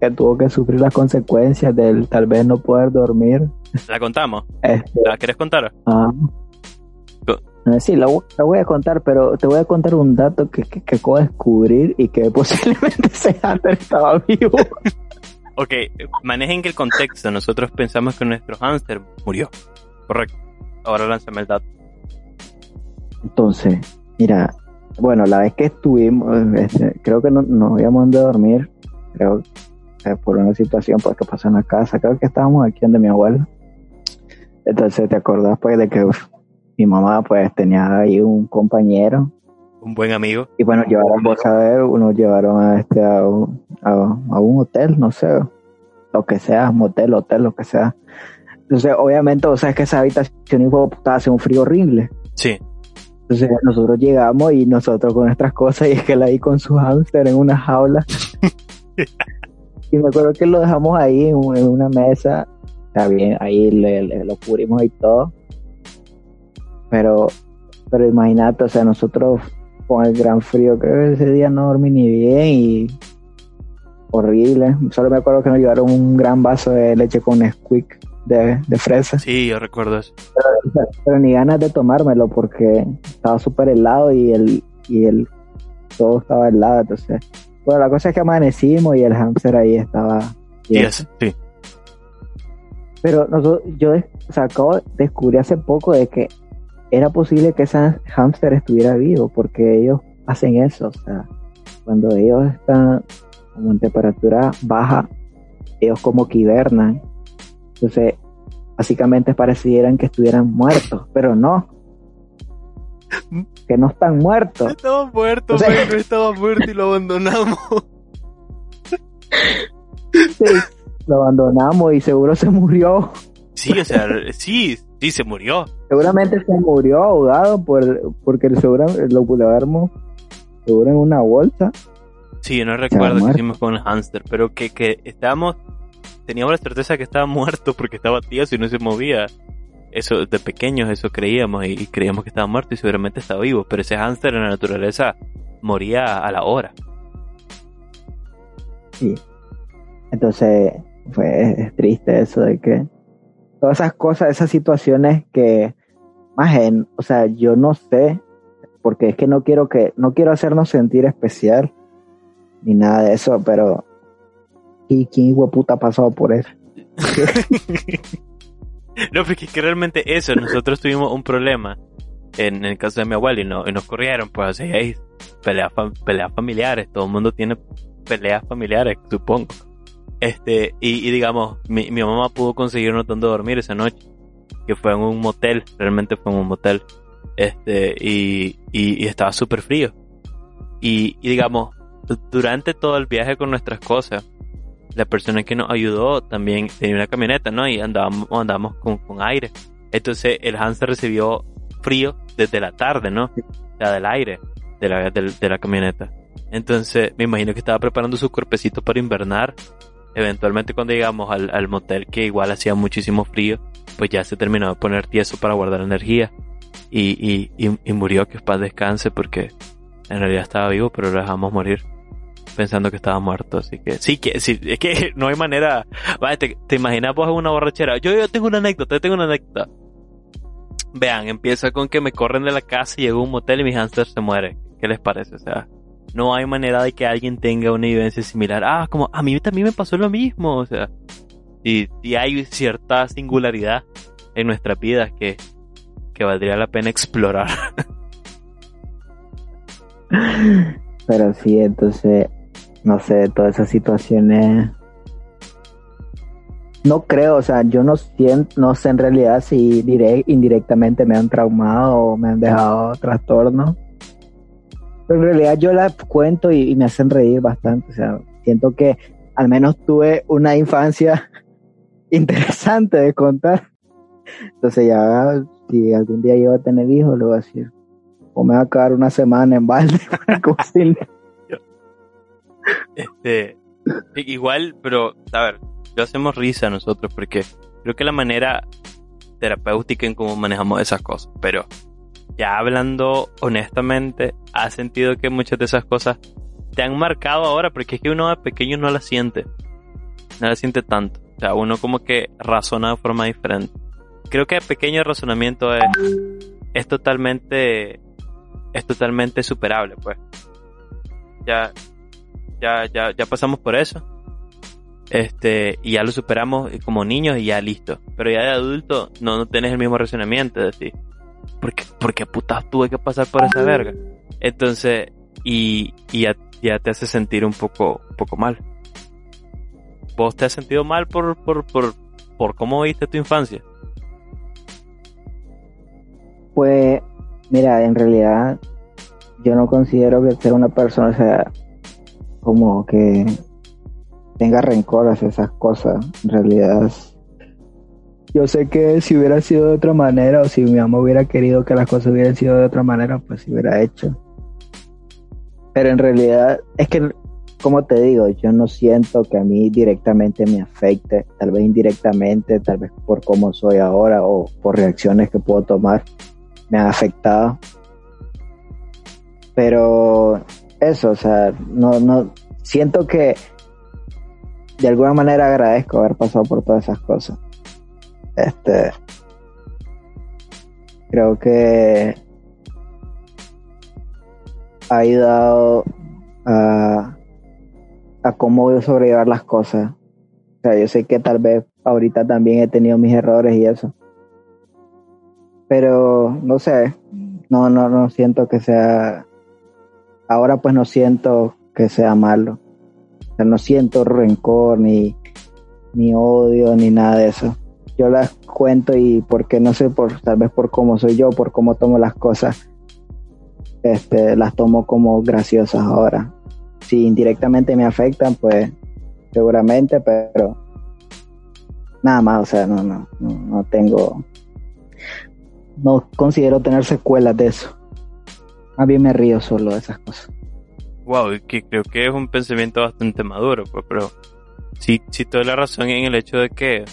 B: que tuvo que sufrir las consecuencias del tal vez no poder dormir.
A: ¿La contamos?
B: Este,
A: ¿La quieres contar?
B: Ah. Sí, la, voy a contar, pero te voy a contar un dato que, que, que acabo de descubrir y que posiblemente ese hamster estaba vivo.
A: ok, manejen que el contexto. Nosotros pensamos que nuestro hamster murió. Correcto. Ahora lánzame el dato.
B: Entonces, mira, bueno, la vez que estuvimos, este, creo que no, nos íbamos a dormir, creo por una situación pues, que pasó en la casa, creo que estábamos aquí donde mi abuela. Entonces, ¿te acordás pues de que mi mamá pues tenía ahí un compañero?
A: Un buen amigo.
B: Y bueno, llevaron, vos a ver, llevaron a este a un, a, un hotel, no sé, lo que sea, motel, hotel, lo que sea. Entonces, obviamente, o sea, es que esa habitación estaba hace un frío horrible.
A: Sí.
B: Entonces nosotros llegamos y nosotros con nuestras cosas y es que la ahí con su hámster en una jaula. y me acuerdo que lo dejamos ahí en, una mesa. Está bien, ahí le, lo cubrimos y todo. Pero, pero imagínate, o sea, nosotros con el gran frío, creo que ese día no dormí ni bien y horrible. Solo me acuerdo que nos llevaron un gran vaso de leche con Squeak de, de fresa.
A: Sí, yo recuerdo eso.
B: Pero, ni ganas de tomármelo porque estaba súper helado y el, y el todo estaba helado. Entonces, bueno, la cosa es que amanecimos y el hamster ahí estaba.
A: Yes, sí.
B: Pero nosotros, yo o sea, acabo de descubrir hace poco de que era posible que ese hamster estuviera vivo porque ellos hacen eso. O sea, cuando ellos están como en temperatura baja, ellos como que hibernan. Entonces, básicamente parecieran que estuvieran muertos, pero no. Que no están muertos.
A: Estaba muerto, o estaba muerto y lo abandonamos.
B: Sí, lo abandonamos y seguro se murió.
A: Sí, o sea, sí, sí se murió.
B: Seguramente se murió ahogado por, porque seguro lo pudimos seguro en una bolsa.
A: Sí, yo no recuerdo qué hicimos con el hámster, pero que, que estábamos, teníamos la certeza que estaba muerto porque estaba tieso y no se movía. Eso, de pequeños eso creíamos y, creíamos que estaba muerto y seguramente estaba vivo, pero ese hámster en la naturaleza moría a la hora.
B: Sí. Entonces, fue triste eso de que todas esas cosas, esas situaciones que, más en, o sea, yo no sé, porque es que no quiero que, no quiero hacernos sentir especial, ni nada de eso, pero ¿y quién puta ha pasado por eso?
A: no, porque es que realmente eso, nosotros tuvimos un problema en el caso de mi abuelo y, no, y nos corrieron, pues así, hay peleas, peleas familiares, todo el mundo tiene peleas familiares, supongo. Este, y, digamos, mi, mi, mamá pudo conseguir un donde dormir esa noche, que fue en un motel, realmente fue en un motel, este, y, y, estaba súper frío. Y digamos, durante todo el viaje con nuestras cosas, la persona que nos ayudó también tenía una camioneta, ¿no? Y andábamos, andábamos con, con aire. Entonces el Hansa recibió frío desde la tarde, ¿no? O sea, del aire de la, de, la camioneta. Entonces me imagino que estaba preparando su cuerpecito para invernar. Eventualmente cuando llegamos al, al motel, que igual hacía muchísimo frío, pues ya se terminó de poner tieso para guardar energía. Y, y, y, murió, que paz descanse, porque en realidad estaba vivo, pero lo dejamos morir pensando que estaba muerto, así que sí, que sí, es que no hay manera. Te, te imaginas vos en una borrachera. Yo, yo tengo una anécdota, yo tengo una anécdota. Vean, empieza con que me corren de la casa y llego a un motel y mi hamster se muere. ¿Qué les parece? O sea, no hay manera de que alguien tenga una vivencia similar. Ah, como a mí también me pasó lo mismo, o sea, y, y hay cierta singularidad en nuestras vidas que, que valdría la pena explorar.
B: Pero sí, entonces no sé, todas esas situaciones. No creo, o sea, yo no siento, no sé en realidad si indirectamente me han traumado o me han dejado trastorno. Pero en realidad yo las cuento y, me hacen reír bastante. O sea, siento que al menos tuve una infancia interesante de contar. Entonces ya, si algún día yo voy a tener hijos, le voy a decir, o me va a quedar una semana en balde para cocinar.
A: Este, igual, pero, a ver, lo hacemos risa nosotros porque creo que la manera terapéutica en cómo manejamos esas cosas, pero ya hablando honestamente, ¿has sentido que muchas de esas cosas te han marcado ahora? Porque es que uno de pequeño no las siente. No las siente tanto. O sea, uno como que razona de forma diferente. Creo que el pequeño razonamiento es, es totalmente, es totalmente superable, pues. Ya, ya, ya, ya pasamos por eso. Este, y ya lo superamos como niños y ya listo. Pero ya de adulto no, no tenés el mismo razonamiento de decir, ¿por qué, por qué putas tuve que pasar por esa verga? Entonces, y, y ya, ya, te hace sentir un poco, un poco mal. ¿Vos te has sentido mal por, por, por, por cómo viste tu infancia?
B: Pues, mira, en realidad yo no considero que ser una persona sea como que tenga rencor hacia esas cosas. En realidad, yo sé que si hubiera sido de otra manera o si mi mamá hubiera querido que las cosas hubieran sido de otra manera, pues se hubiera hecho. Pero en realidad, es que, como te digo, yo no siento que a mí directamente me afecte, tal vez indirectamente, tal vez por cómo soy ahora o por reacciones que puedo tomar, me han afectado. Pero eso, o sea, no, no, siento que de alguna manera agradezco haber pasado por todas esas cosas. Este, creo que ha ayudado a, a cómo voy a sobrellevar las cosas. O sea, yo sé que tal vez ahorita también he tenido mis errores y eso. Pero no sé, no, no, no siento que sea. Ahora pues no siento que sea malo. O sea, no siento rencor ni, ni odio ni nada de eso. Yo las cuento y porque no sé, por tal vez por cómo soy yo, por cómo tomo las cosas, este, las tomo como graciosas ahora. Si indirectamente me afectan, pues seguramente, pero nada más, o sea, no, no, no, no tengo, no considero tener secuelas de eso. A mí me río solo de esas cosas.
A: Wow, que creo que es un pensamiento bastante maduro, pues, pero sí, sí toda la razón en el hecho de que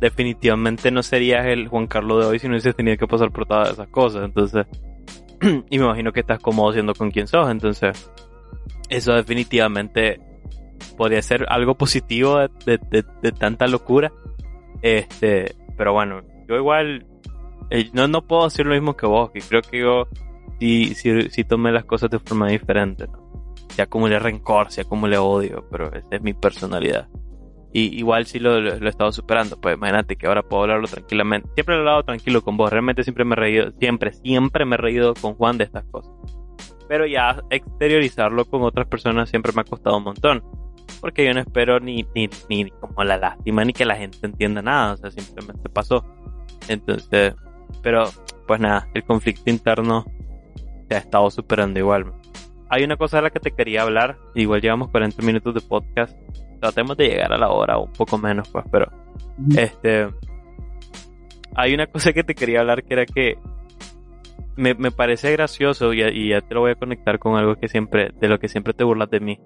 A: definitivamente no serías el Juan Carlos de hoy si no hubieses tenido que pasar por todas esas cosas, entonces, y me imagino que estás cómodo siendo con quien sos, entonces, eso definitivamente podría ser algo positivo de, de, tanta locura, este, pero bueno, yo igual, eh, no, no puedo decir lo mismo que vos, que creo que yo sí, sí, sí tomé las cosas de forma diferente, ¿no? se acumule rencor, se acumule odio, pero esa es mi personalidad. Y igual si lo, lo, he estado superando, pues imagínate que ahora puedo hablarlo tranquilamente. Siempre he hablado tranquilo con vos, realmente siempre me he reído, siempre, siempre me he reído con Juan de estas cosas. Pero ya exteriorizarlo con otras personas siempre me ha costado un montón. Porque yo no espero ni, ni, ni como la lástima ni que la gente entienda nada, o sea, simplemente pasó. Entonces, pero pues nada, el conflicto interno se ha estado superando igual hay una cosa de la que te quería hablar. Igual llevamos 40 minutos de podcast. Tratemos de llegar a la hora, un poco menos, pues, pero. Este. Hay una cosa que te quería hablar que era que. Me, parece gracioso y, ya te lo voy a conectar con algo que siempre. De lo que siempre te burlas de mí.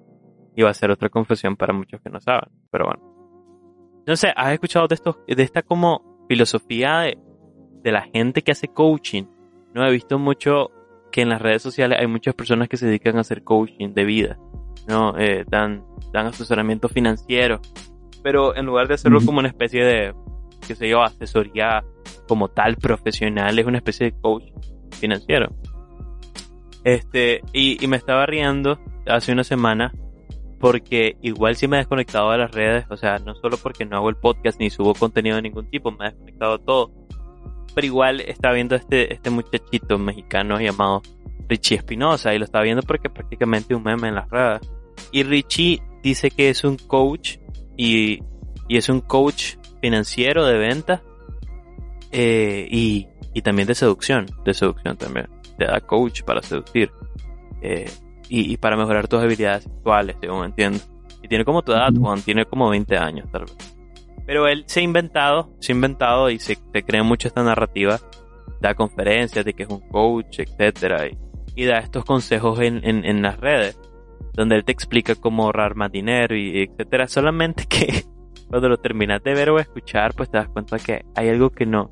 A: Y va a ser otra confesión para muchos que no saben. Pero bueno. No sé, ¿has escuchado de esto? De esta como filosofía de, de la gente que hace coaching. No he visto mucho que en las redes sociales hay muchas personas que se dedican a hacer coaching de vida, ¿no? Eh, dan, dan asesoramiento financiero, pero en lugar de hacerlo como una especie de, qué sé yo, asesoría como tal profesional, es una especie de coach financiero. Este, y, y me estaba riendo hace una semana porque igual si me he desconectado de las redes, o sea, no solo porque no hago el podcast ni subo contenido de ningún tipo, me he desconectado de todo, pero igual estaba viendo este, este muchachito mexicano llamado Richie Espinosa y lo estaba viendo porque prácticamente un meme en las redes. Y Richie dice que es un coach y, y es un coach financiero de venta eh, y, y, también de seducción, de seducción también. Te da coach para seducir eh, y, y, para mejorar tus habilidades sexuales, según entiendo. Y tiene como tu edad, Juan, tiene como 20 años tal vez. Pero él se ha inventado, se ha inventado y se, cree mucho esta narrativa. Da conferencias de que es un coach, etcétera, y, da estos consejos en, en, las redes, donde él te explica cómo ahorrar más dinero y etcétera. Solamente que cuando lo terminas de ver o escuchar, pues te das cuenta que hay algo que no,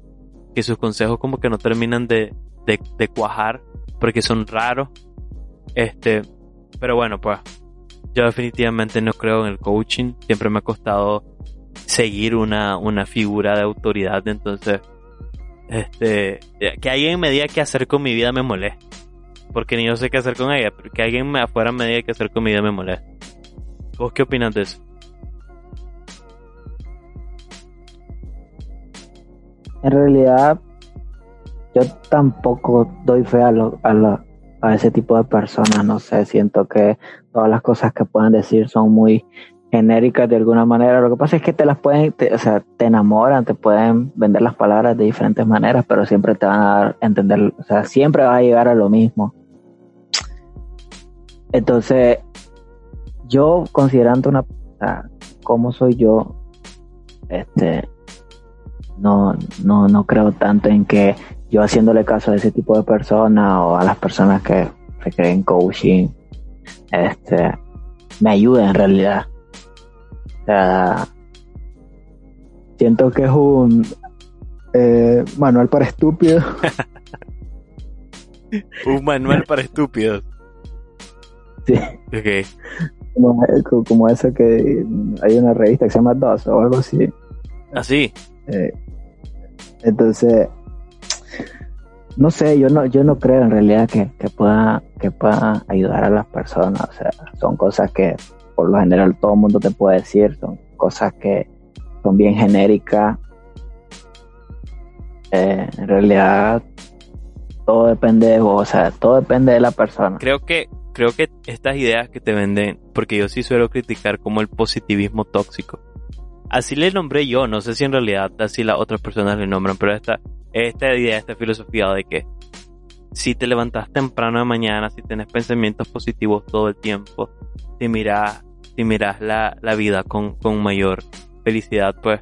A: que sus consejos como que no terminan de, de, de cuajar porque son raros. Este, pero bueno, pues yo definitivamente no creo en el coaching. Siempre me ha costado seguir una, una figura de autoridad. Entonces, este, que alguien me diga qué hacer con mi vida me molesta. Porque ni yo sé qué hacer con ella, pero que alguien me afuera me diga qué hacer con mi vida me molesta. ¿Vos qué opinas de eso?
B: En realidad, yo tampoco doy fe a, lo, a, a ese tipo de personas. No sé, siento que todas las cosas que puedan decir son muy genéricas de alguna manera. Lo que pasa es que te las pueden, o sea, te enamoran, te pueden vender las palabras de diferentes maneras, pero siempre te van a dar entender, o sea, siempre va a llegar a lo mismo. Entonces, yo considerando una, o cómo soy yo, este, no, no, no creo tanto en que yo haciéndole caso a ese tipo de personas o a las personas que se creen coaching, este, me ayuden en realidad. Sea, siento que es un eh, manual para estúpidos.
A: un manual para estúpidos.
B: Sí. Como, como, eso que hay una revista que se llama DOS o algo así.
A: Así.
B: ¿Ah, eh, entonces, no sé, yo no, yo no creo en realidad que, pueda, que pueda ayudar a las personas. O sea, son cosas que por lo general todo el mundo te puede decir, son cosas que son bien genéricas. Eh, en realidad, todo depende de vos, o sea, todo depende de la persona.
A: Creo que, creo que estas ideas que te venden, porque yo sí suelo criticar como el positivismo tóxico. Así le nombré yo, no sé si en realidad así las otras personas le nombran, pero esta, esta idea, esta filosofía de que si te levantas temprano de mañana, si tienes pensamientos positivos todo el tiempo, si miras, si miras la, la vida con, con, mayor felicidad, pues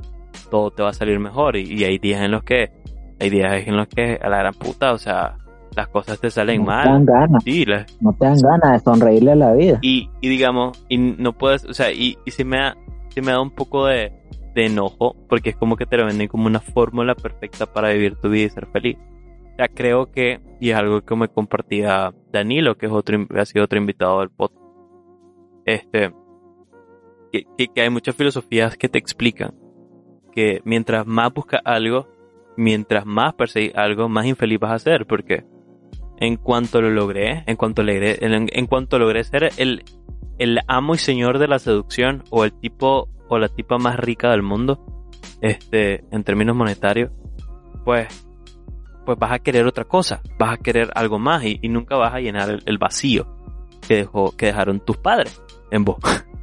A: todo te va a salir mejor. Y, hay días en los que, hay días en los que a la gran puta, o sea, las cosas te salen
B: no
A: mal.
B: Te dan ganas.
A: Sí,
B: no te dan ganas de sonreírle a la vida.
A: Y, y digamos, y no puedes, o sea, y, y si me da, si me da un poco de, de enojo, porque es como que te lo venden como una fórmula perfecta para vivir tu vida y ser feliz. Ya creo que, y es algo que me compartía Danilo, que es otro, ha sido otro invitado del podcast, este, que, hay muchas filosofías que te explican que mientras más buscas algo, mientras más perseguís algo, más infeliz vas a ser, porque en cuanto lo logré, en cuanto logré, en, cuanto logré ser el, el amo y señor de la seducción o el tipo o la tipa más rica del mundo, este, en términos monetarios, pues, pues vas a querer otra cosa, vas a querer algo más y, nunca vas a llenar el, vacío que dejó, que dejaron tus padres en vos.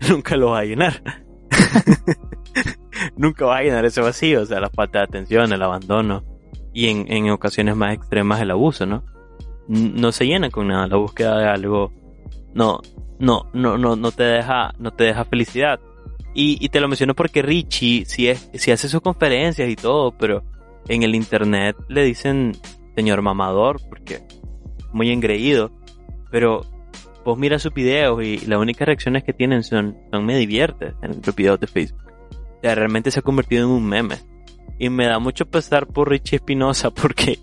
A: nunca lo vas a llenar. nunca vas a llenar ese vacío, o sea, la falta de atención, el abandono y en, en ocasiones más extremas el abuso, ¿no? No se llena con nada, la búsqueda de algo no, no, no, no, no te deja, no te deja felicidad. Y, te lo menciono porque Richie, si, es, si hace sus conferencias y todo, pero en el internet le dicen señor mamador, porque muy engreído. Pero vos miras sus videos y las únicas reacciones que tienen son, me diviertes en los videos de Facebook. O sea, realmente se ha convertido en un meme. Y me da mucho pesar por Richie Espinosa porque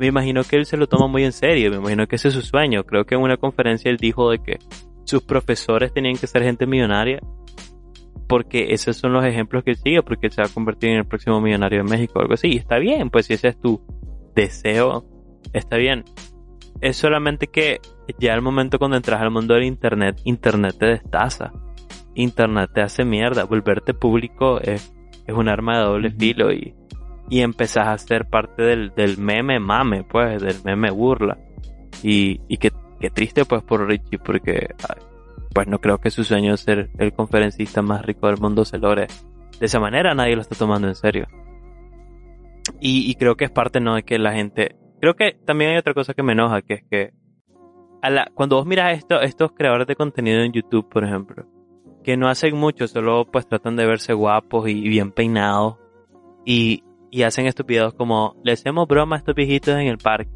A: me imagino que él se lo toma muy en serio, me imagino que ese es su sueño. Creo que en una conferencia él dijo de que sus profesores tenían que ser gente millonaria porque esos son los ejemplos que él sigue, porque él se va a convertir en el próximo millonario de México o algo así. Y está bien, pues si ese es tu deseo, está bien. Es solamente que ya el momento cuando entras al mundo del internet, internet te destaza. Internet te hace mierda. Volverte público es, es un arma de doble filo y, y empezás a ser parte del, del meme mame, pues, del meme burla. Y, y qué, qué triste pues por Richie, porque pues no creo que su sueño de ser el conferencista más rico del mundo se logre de esa manera, nadie lo está tomando en serio. Y, creo que es parte, ¿no? De que la gente... Creo que también hay otra cosa que me enoja, que es que cuando vos miras esto, estos creadores de contenido en YouTube, por ejemplo, que no hacen mucho, solo pues tratan de verse guapos y bien peinados y, y hacen estos videos como, le hacemos broma a estos viejitos en el parque.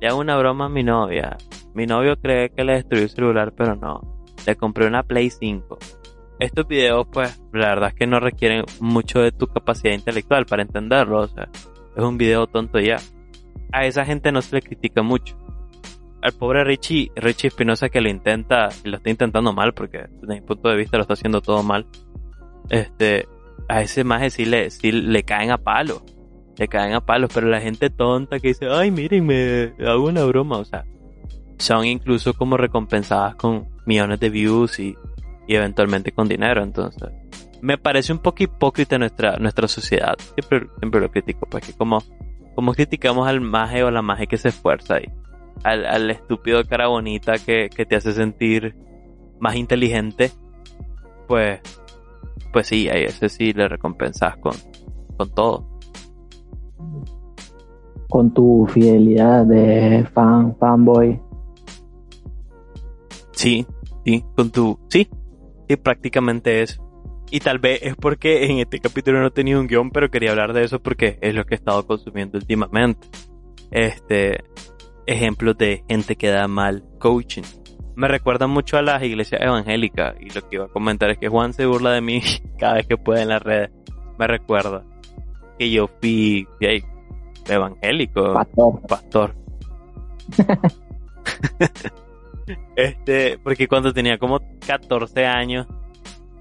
A: Le hago una broma a mi novia. Mi novio cree que le destruyó el celular, pero no le compré una Play 5. Estos videos, pues, la verdad es que no requieren mucho de tu capacidad intelectual para entenderlo. O sea, es un video tonto ya. a esa gente no se le critica mucho. Al pobre Richie, Richie Espinosa que lo intenta, y lo está intentando mal, porque desde mi punto de vista lo está haciendo todo mal. Este, a ese maje sí le, sí le caen a palos. Le caen a palos, pero la gente tonta que dice, ay, miren, me hago una broma, o sea, son incluso como recompensadas con millones de views y, y eventualmente con dinero, entonces me parece un poco hipócrita nuestra, nuestra sociedad. Siempre, siempre lo critico, pues que como, como criticamos al maje o la maje que se esfuerza ahí. Al, al estúpido cara bonita que, que te hace sentir más inteligente, pues, pues sí, a ese sí le recompensas con, con todo.
B: Con tu fidelidad de fan, fanboy.
A: Sí, sí, con tu, sí, sí, prácticamente eso. Y tal vez es porque en este capítulo no tenido un guion, pero quería hablar de eso porque es lo que he estado consumiendo últimamente. Este, ejemplos de gente que da mal coaching. Me recuerda mucho a las iglesias evangélicas y lo que iba a comentar es que Juan se burla de mí cada vez que puede en las redes. Me recuerda que yo fui evangélico,
B: Pastor.
A: pastor. este, porque cuando tenía como 14 años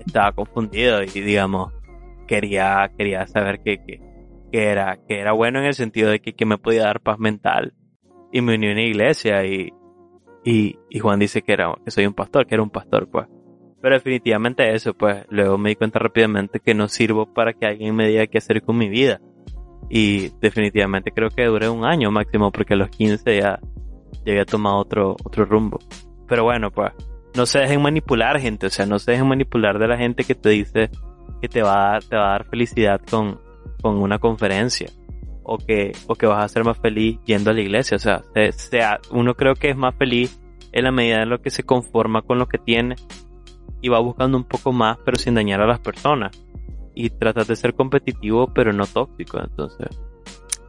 A: estaba confundido y digamos quería quería saber que, que, que era que era bueno en el sentido de que, que me podía dar paz mental y me uní a una iglesia y, y, y Juan dice que era que soy un pastor, que era un pastor pues. Pero definitivamente eso, pues luego me di cuenta rápidamente que no sirvo para que alguien me diga qué hacer con mi vida. Y definitivamente creo que duré un año máximo porque a los 15 ya, ya había tomado otro, otro rumbo. Pero bueno, pues no se dejen manipular gente, o sea, no se dejen manipular de la gente que te dice que te va a dar, te va a dar felicidad con, con una conferencia o que, o que vas a ser más feliz yendo a la iglesia. O sea, sea, uno creo que es más feliz en la medida en lo que se conforma con lo que tiene y va buscando un poco más, pero sin dañar a las personas. Y tratas de ser competitivo, pero no tóxico. Entonces,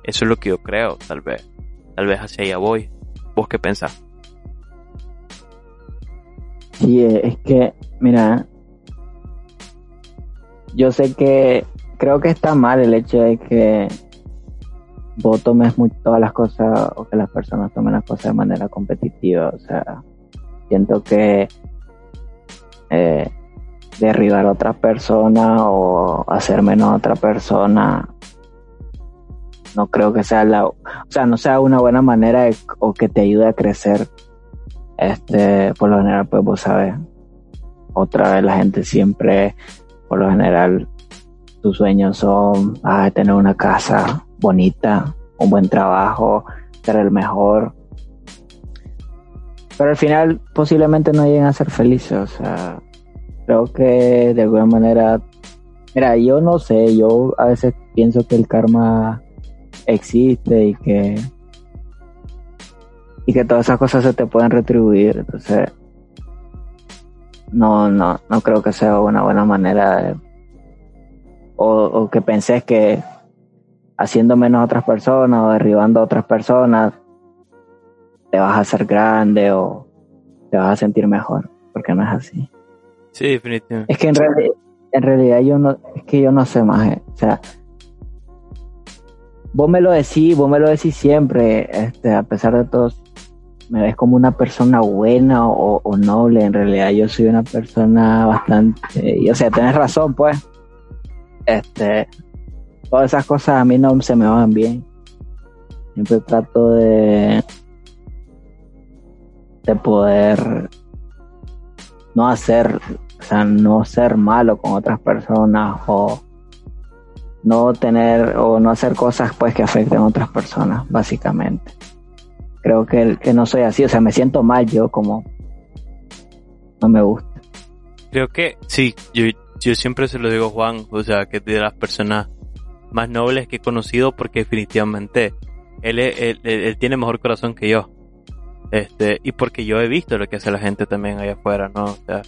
A: eso es lo que yo creo, tal vez. Tal vez hacia allá voy. ¿Vos qué pensás?
B: Sí, es que, mira, yo sé que creo que está mal el hecho de que vos tomes muy, todas las cosas o que las personas tomen las cosas de manera competitiva. O sea, siento que eh, derribar a otra persona o hacer menos a otra persona no creo que sea la, o sea, no sea una buena manera o que te ayude a crecer. Este, por lo general, pues vos sabes, otra vez la gente siempre, por lo general, tus sueños son ah, tener una casa bonita, un buen trabajo, ser el mejor. Pero al final posiblemente no lleguen a ser felices. O sea, creo que de alguna manera, mira, yo no sé, yo a veces pienso que el karma existe y que y que todas esas cosas se te pueden retribuir. Entonces, no, no, no creo que sea una buena manera de, o, que penses que haciendo menos a otras personas o derribando a otras personas te vas a hacer grande o te vas a sentir mejor, porque no es así.
A: Sí, definitivamente.
B: Es que en, reali- en realidad yo no, es que yo no sé más, eh. o sea, vos me lo decís, vos me lo decís siempre, este, a pesar de todo, me ves como una persona buena o, o noble, en realidad yo soy una persona bastante, y, o sea, tenés razón, pues, este, todas esas cosas a mí no se me van bien, siempre trato de, de poder no hacer, o sea, no ser malo con otras personas o no tener o no hacer cosas pues que afecten a otras personas, básicamente. Creo que, que no soy así, o sea, me siento mal yo como no me gusta.
A: Creo que sí, yo, yo siempre se lo digo a Juan, o sea, que es de las personas más nobles que he conocido porque definitivamente él, él- él tiene mejor corazón que yo. Este, y porque yo he visto lo que hace la gente también allá afuera, ¿no? O sea,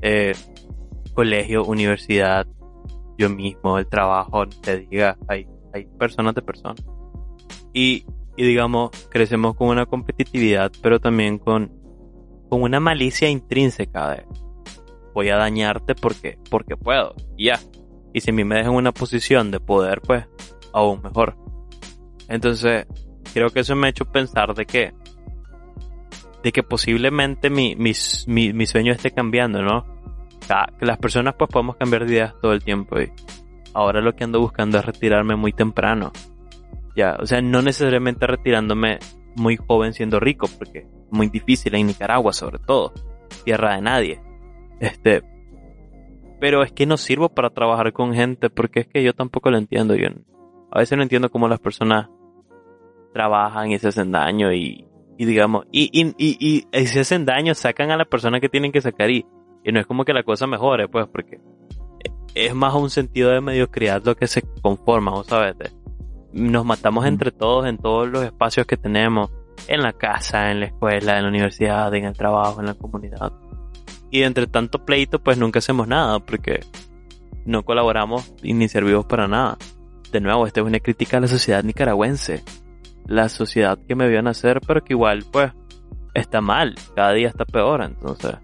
A: eh, colegio, universidad, yo mismo, el trabajo, te diga, hay, hay personas de personas. Y, y digamos, crecemos con una competitividad, pero también con, con una malicia intrínseca de voy a dañarte porque, porque puedo, y ya. Y si a mí me dejan una posición de poder, pues, aún mejor. Entonces, creo que eso me ha hecho pensar de que, de que posiblemente mi, mi, mi, mi sueño esté cambiando, ¿no? que las personas pues podemos cambiar de ideas todo el tiempo y ahora lo que ando buscando es retirarme muy temprano. Ya, o sea, no necesariamente retirándome muy joven siendo rico, porque es muy difícil en Nicaragua sobre todo, tierra de nadie. Este, pero es que no sirvo para trabajar con gente porque es que yo tampoco lo entiendo. Yo a veces no entiendo cómo las personas trabajan y se hacen daño y, y digamos, y, y, y, y, se hacen daño, sacan a la persona que tienen que sacar y, y no es como que la cosa mejore, pues, porque es más un sentido de mediocridad lo que se conforma, ¿sabes? Nos matamos entre todos en todos los espacios que tenemos, en la casa, en la escuela, en la universidad, en el trabajo, en la comunidad. Y entre tanto pleito, pues nunca hacemos nada, porque no colaboramos y ni servimos para nada. De nuevo, esta es una crítica a la sociedad nicaragüense. La sociedad que me vio nacer, pero que igual, pues, está mal. Cada día está peor, entonces.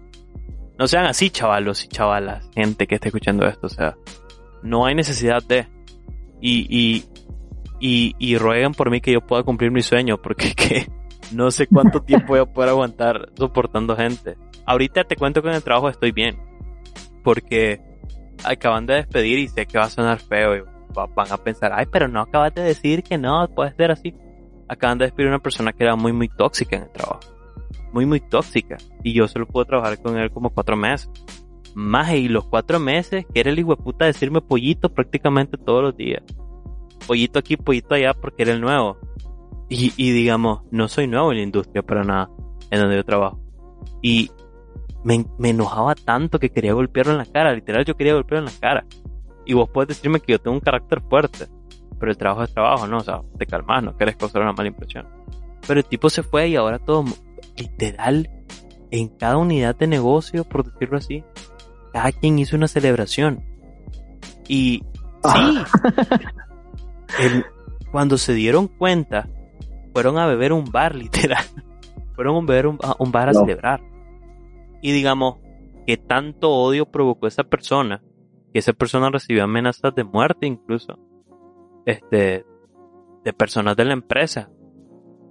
A: No sean así, chavalos y chavalas, gente que esté escuchando esto, o sea. No hay necesidad de. Y, y, y, y rueguen por mí que yo pueda cumplir mi sueño, porque que no sé cuánto tiempo voy a poder aguantar soportando gente. Ahorita te cuento que en el trabajo estoy bien. Porque acaban de despedir y sé que va a sonar feo. Y van a pensar, ay, pero no acabas de decir que no, puede ser así. Acaban de despedir a una persona que era muy, muy tóxica en el trabajo. Muy, muy tóxica. Y yo solo puedo trabajar con él como cuatro meses. Más y los cuatro meses que era el hijo de puta decirme pollito prácticamente todos los días. Pollito aquí, pollito allá porque era el nuevo. Y, y digamos, no soy nuevo en la industria para nada, en donde yo trabajo. Y me, me, enojaba tanto que quería golpearlo en la cara, literal yo quería golpearlo en la cara. Y vos puedes decirme que yo tengo un carácter fuerte, pero el trabajo es trabajo, ¿no? O sea, te calmas, no querés causar una mala impresión. Pero el tipo se fue y ahora todo, literal, en cada unidad de negocio, por decirlo así, cada quien hizo una celebración. Y sí, el, cuando se dieron cuenta, fueron a beber un bar, literal. Fueron a beber un, un bar a celebrar. Y digamos que tanto odio provocó esa persona, que esa persona recibió amenazas de muerte incluso, este, de personas de la empresa,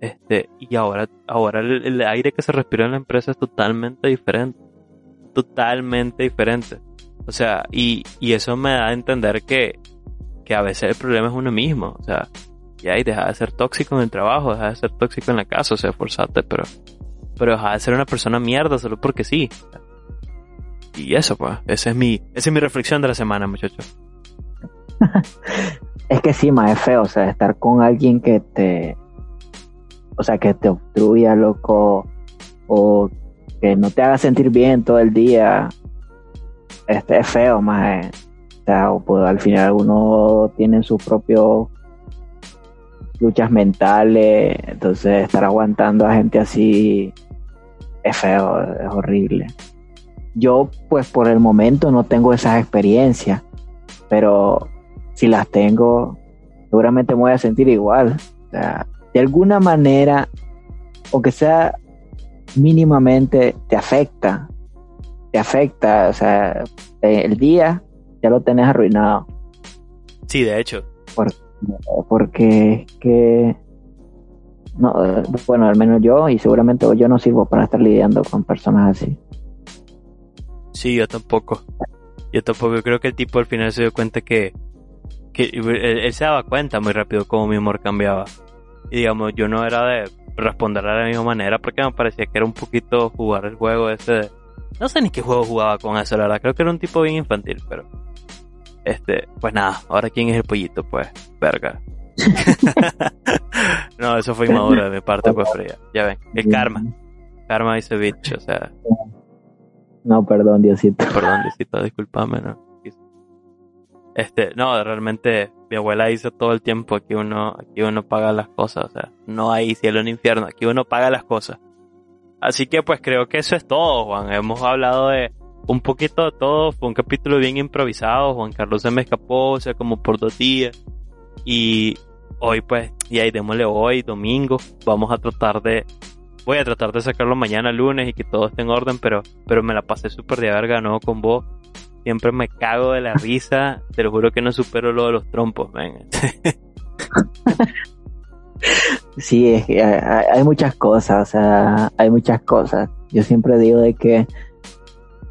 A: este, y ahora, ahora el, aire que se respira en la empresa es totalmente diferente, totalmente diferente. O sea, y, y eso me da a entender que, que a veces el problema es uno mismo, o sea, y deja de ser tóxico en el trabajo, deja de ser tóxico en la casa, o sea, forzate, pero pero deja de ser una persona mierda solo porque sí. Y eso, pues, esa es mi, esa es mi reflexión de la semana, muchachos.
B: es que sí, más es feo, o sea, estar con alguien que te, o sea, que te obstruya, loco, o que no te haga sentir bien todo el día, este es feo, más, o sea, pues, al final uno tiene sus propios luchas mentales, entonces estar aguantando a gente así es feo, es horrible. Yo pues por el momento no tengo esas experiencias, pero si las tengo, seguramente me voy a sentir igual. O sea, de alguna manera, aunque sea mínimamente, te afecta. Te afecta, o sea, el día ya lo tenés arruinado.
A: Sí, de hecho.
B: Porque que no, bueno, al menos yo y seguramente yo no sirvo para estar lidiando con personas así.
A: Sí, yo tampoco. Yo tampoco creo que el tipo al final se dio cuenta que, que él, se daba cuenta muy rápido cómo mi humor cambiaba. Y digamos, yo no era de responder de la misma manera porque me parecía que era un poquito jugar el juego ese. No sé ni qué juego jugaba con eso. Creo que era un tipo bien infantil, pero. Este, pues nada, ahora quién es el pollito, pues, verga. no, eso fue inmadura de mi parte, pues fría. Ya ven, es karma. Karma dice bitch, o sea.
B: No, perdón, Diosito.
A: Perdón, Diosito, discúlpame, ¿no? Este, no, realmente mi abuela dice todo el tiempo aquí uno, aquí uno paga las cosas, o sea, no hay cielo ni infierno, aquí uno paga las cosas. Así que pues creo que eso es todo, Juan. Hemos hablado de un poquito de todo, fue un capítulo bien improvisado, Juan Carlos se me escapó, o sea, como por dos días. Y hoy pues, y ahí démosle hoy, domingo, vamos a tratar de, voy a tratar de sacarlo mañana lunes y que todo esté en orden, pero, pero me la pasé súper de verga, ¿no? Con vos. Siempre me cago de la risa, te lo juro que no supero lo de los trompos, ven.
B: Sí, es que hay, hay muchas cosas, o sea, hay muchas cosas. Yo siempre digo de que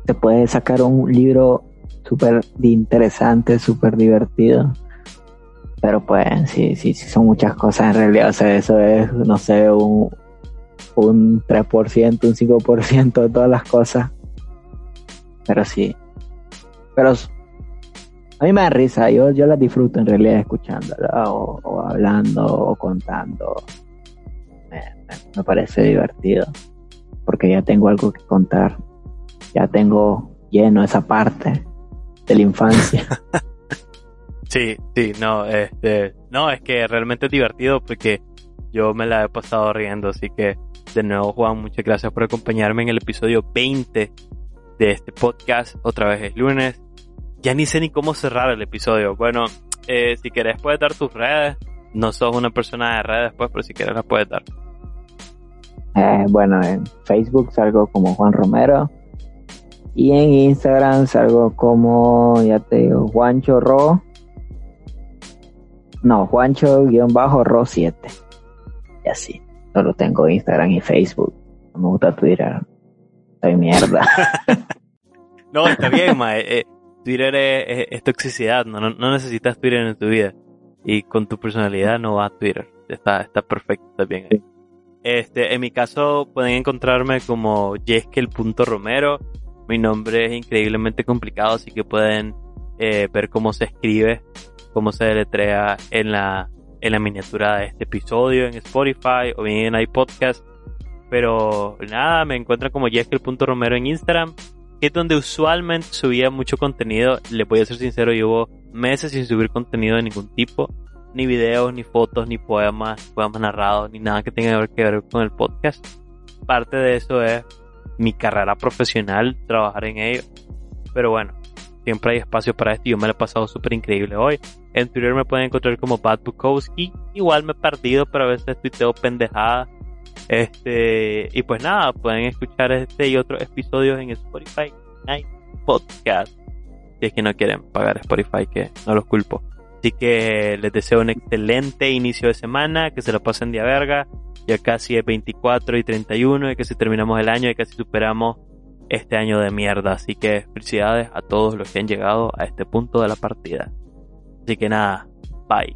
B: se puede sacar un libro súper interesante, súper divertido. Pero pues sí, sí, sí, son muchas cosas en realidad. O sea, eso es, no sé, un, un 3%, un 5% de todas las cosas. Pero sí. Pero a mí me da risa, yo, yo las disfruto en realidad escuchándola o, hablando o contando. Me parece divertido. Porque ya tengo algo que contar. Ya tengo lleno esa parte de la infancia.
A: Sí, sí, no, este, no, es que realmente es divertido porque yo me la he pasado riendo, así que de nuevo Juan, muchas gracias por acompañarme en el episodio 20 de este podcast, otra vez es lunes, ya ni sé ni cómo cerrar el episodio, bueno, eh, si querés puedes dar tus redes, no sos una persona de redes pues, pero si quieres las puedes dar.
B: Eh, bueno, en Facebook salgo como Juan Romero. Y en Instagram salgo como, ya te digo, Juancho Ro. No, Juancho-Ro 7. Y así. Solo tengo Instagram y Facebook. No me gusta Twitter. Soy mierda.
A: No, está bien, ma, eh, eh, Twitter es, es- es toxicidad, no, no, no necesitas Twitter en tu vida. Y con tu personalidad no va a Twitter. Está, está perfecto, está bien. ahí. Este, en mi caso pueden encontrarme como Jeskel.romero. Mi nombre es increíblemente complicado, así que pueden eh, ver cómo se escribe, cómo se deletrea en la, en la miniatura de este episodio en Spotify o bien en iPodcast. Pero nada, me encuentran como Jeskel.romero en Instagram que es donde usualmente subía mucho contenido. Les voy a ser sincero, llevo meses sin subir contenido de ningún tipo. Ni videos, ni fotos, ni poemas, poemas narrados, ni nada que tenga que ver con el podcast. Parte de eso es mi carrera profesional, trabajar en ello. Pero bueno, siempre hay espacio para esto y yo me lo he pasado súper increíble hoy. En Twitter me pueden encontrar como Bad Bukowski. Igual me he perdido, pero a veces tuiteo pendejadas. Este, y pues nada, pueden escuchar este y otros episodios en Spotify Night Podcast. Si es que no quieren pagar Spotify, que no los culpo. Así que les deseo un excelente inicio de semana, que se lo pasen de a verga. Ya casi es 24 y 31, y que si terminamos el año y casi superamos este año de mierda. Así que felicidades a todos los que han llegado a este punto de la partida. Así que nada, bye.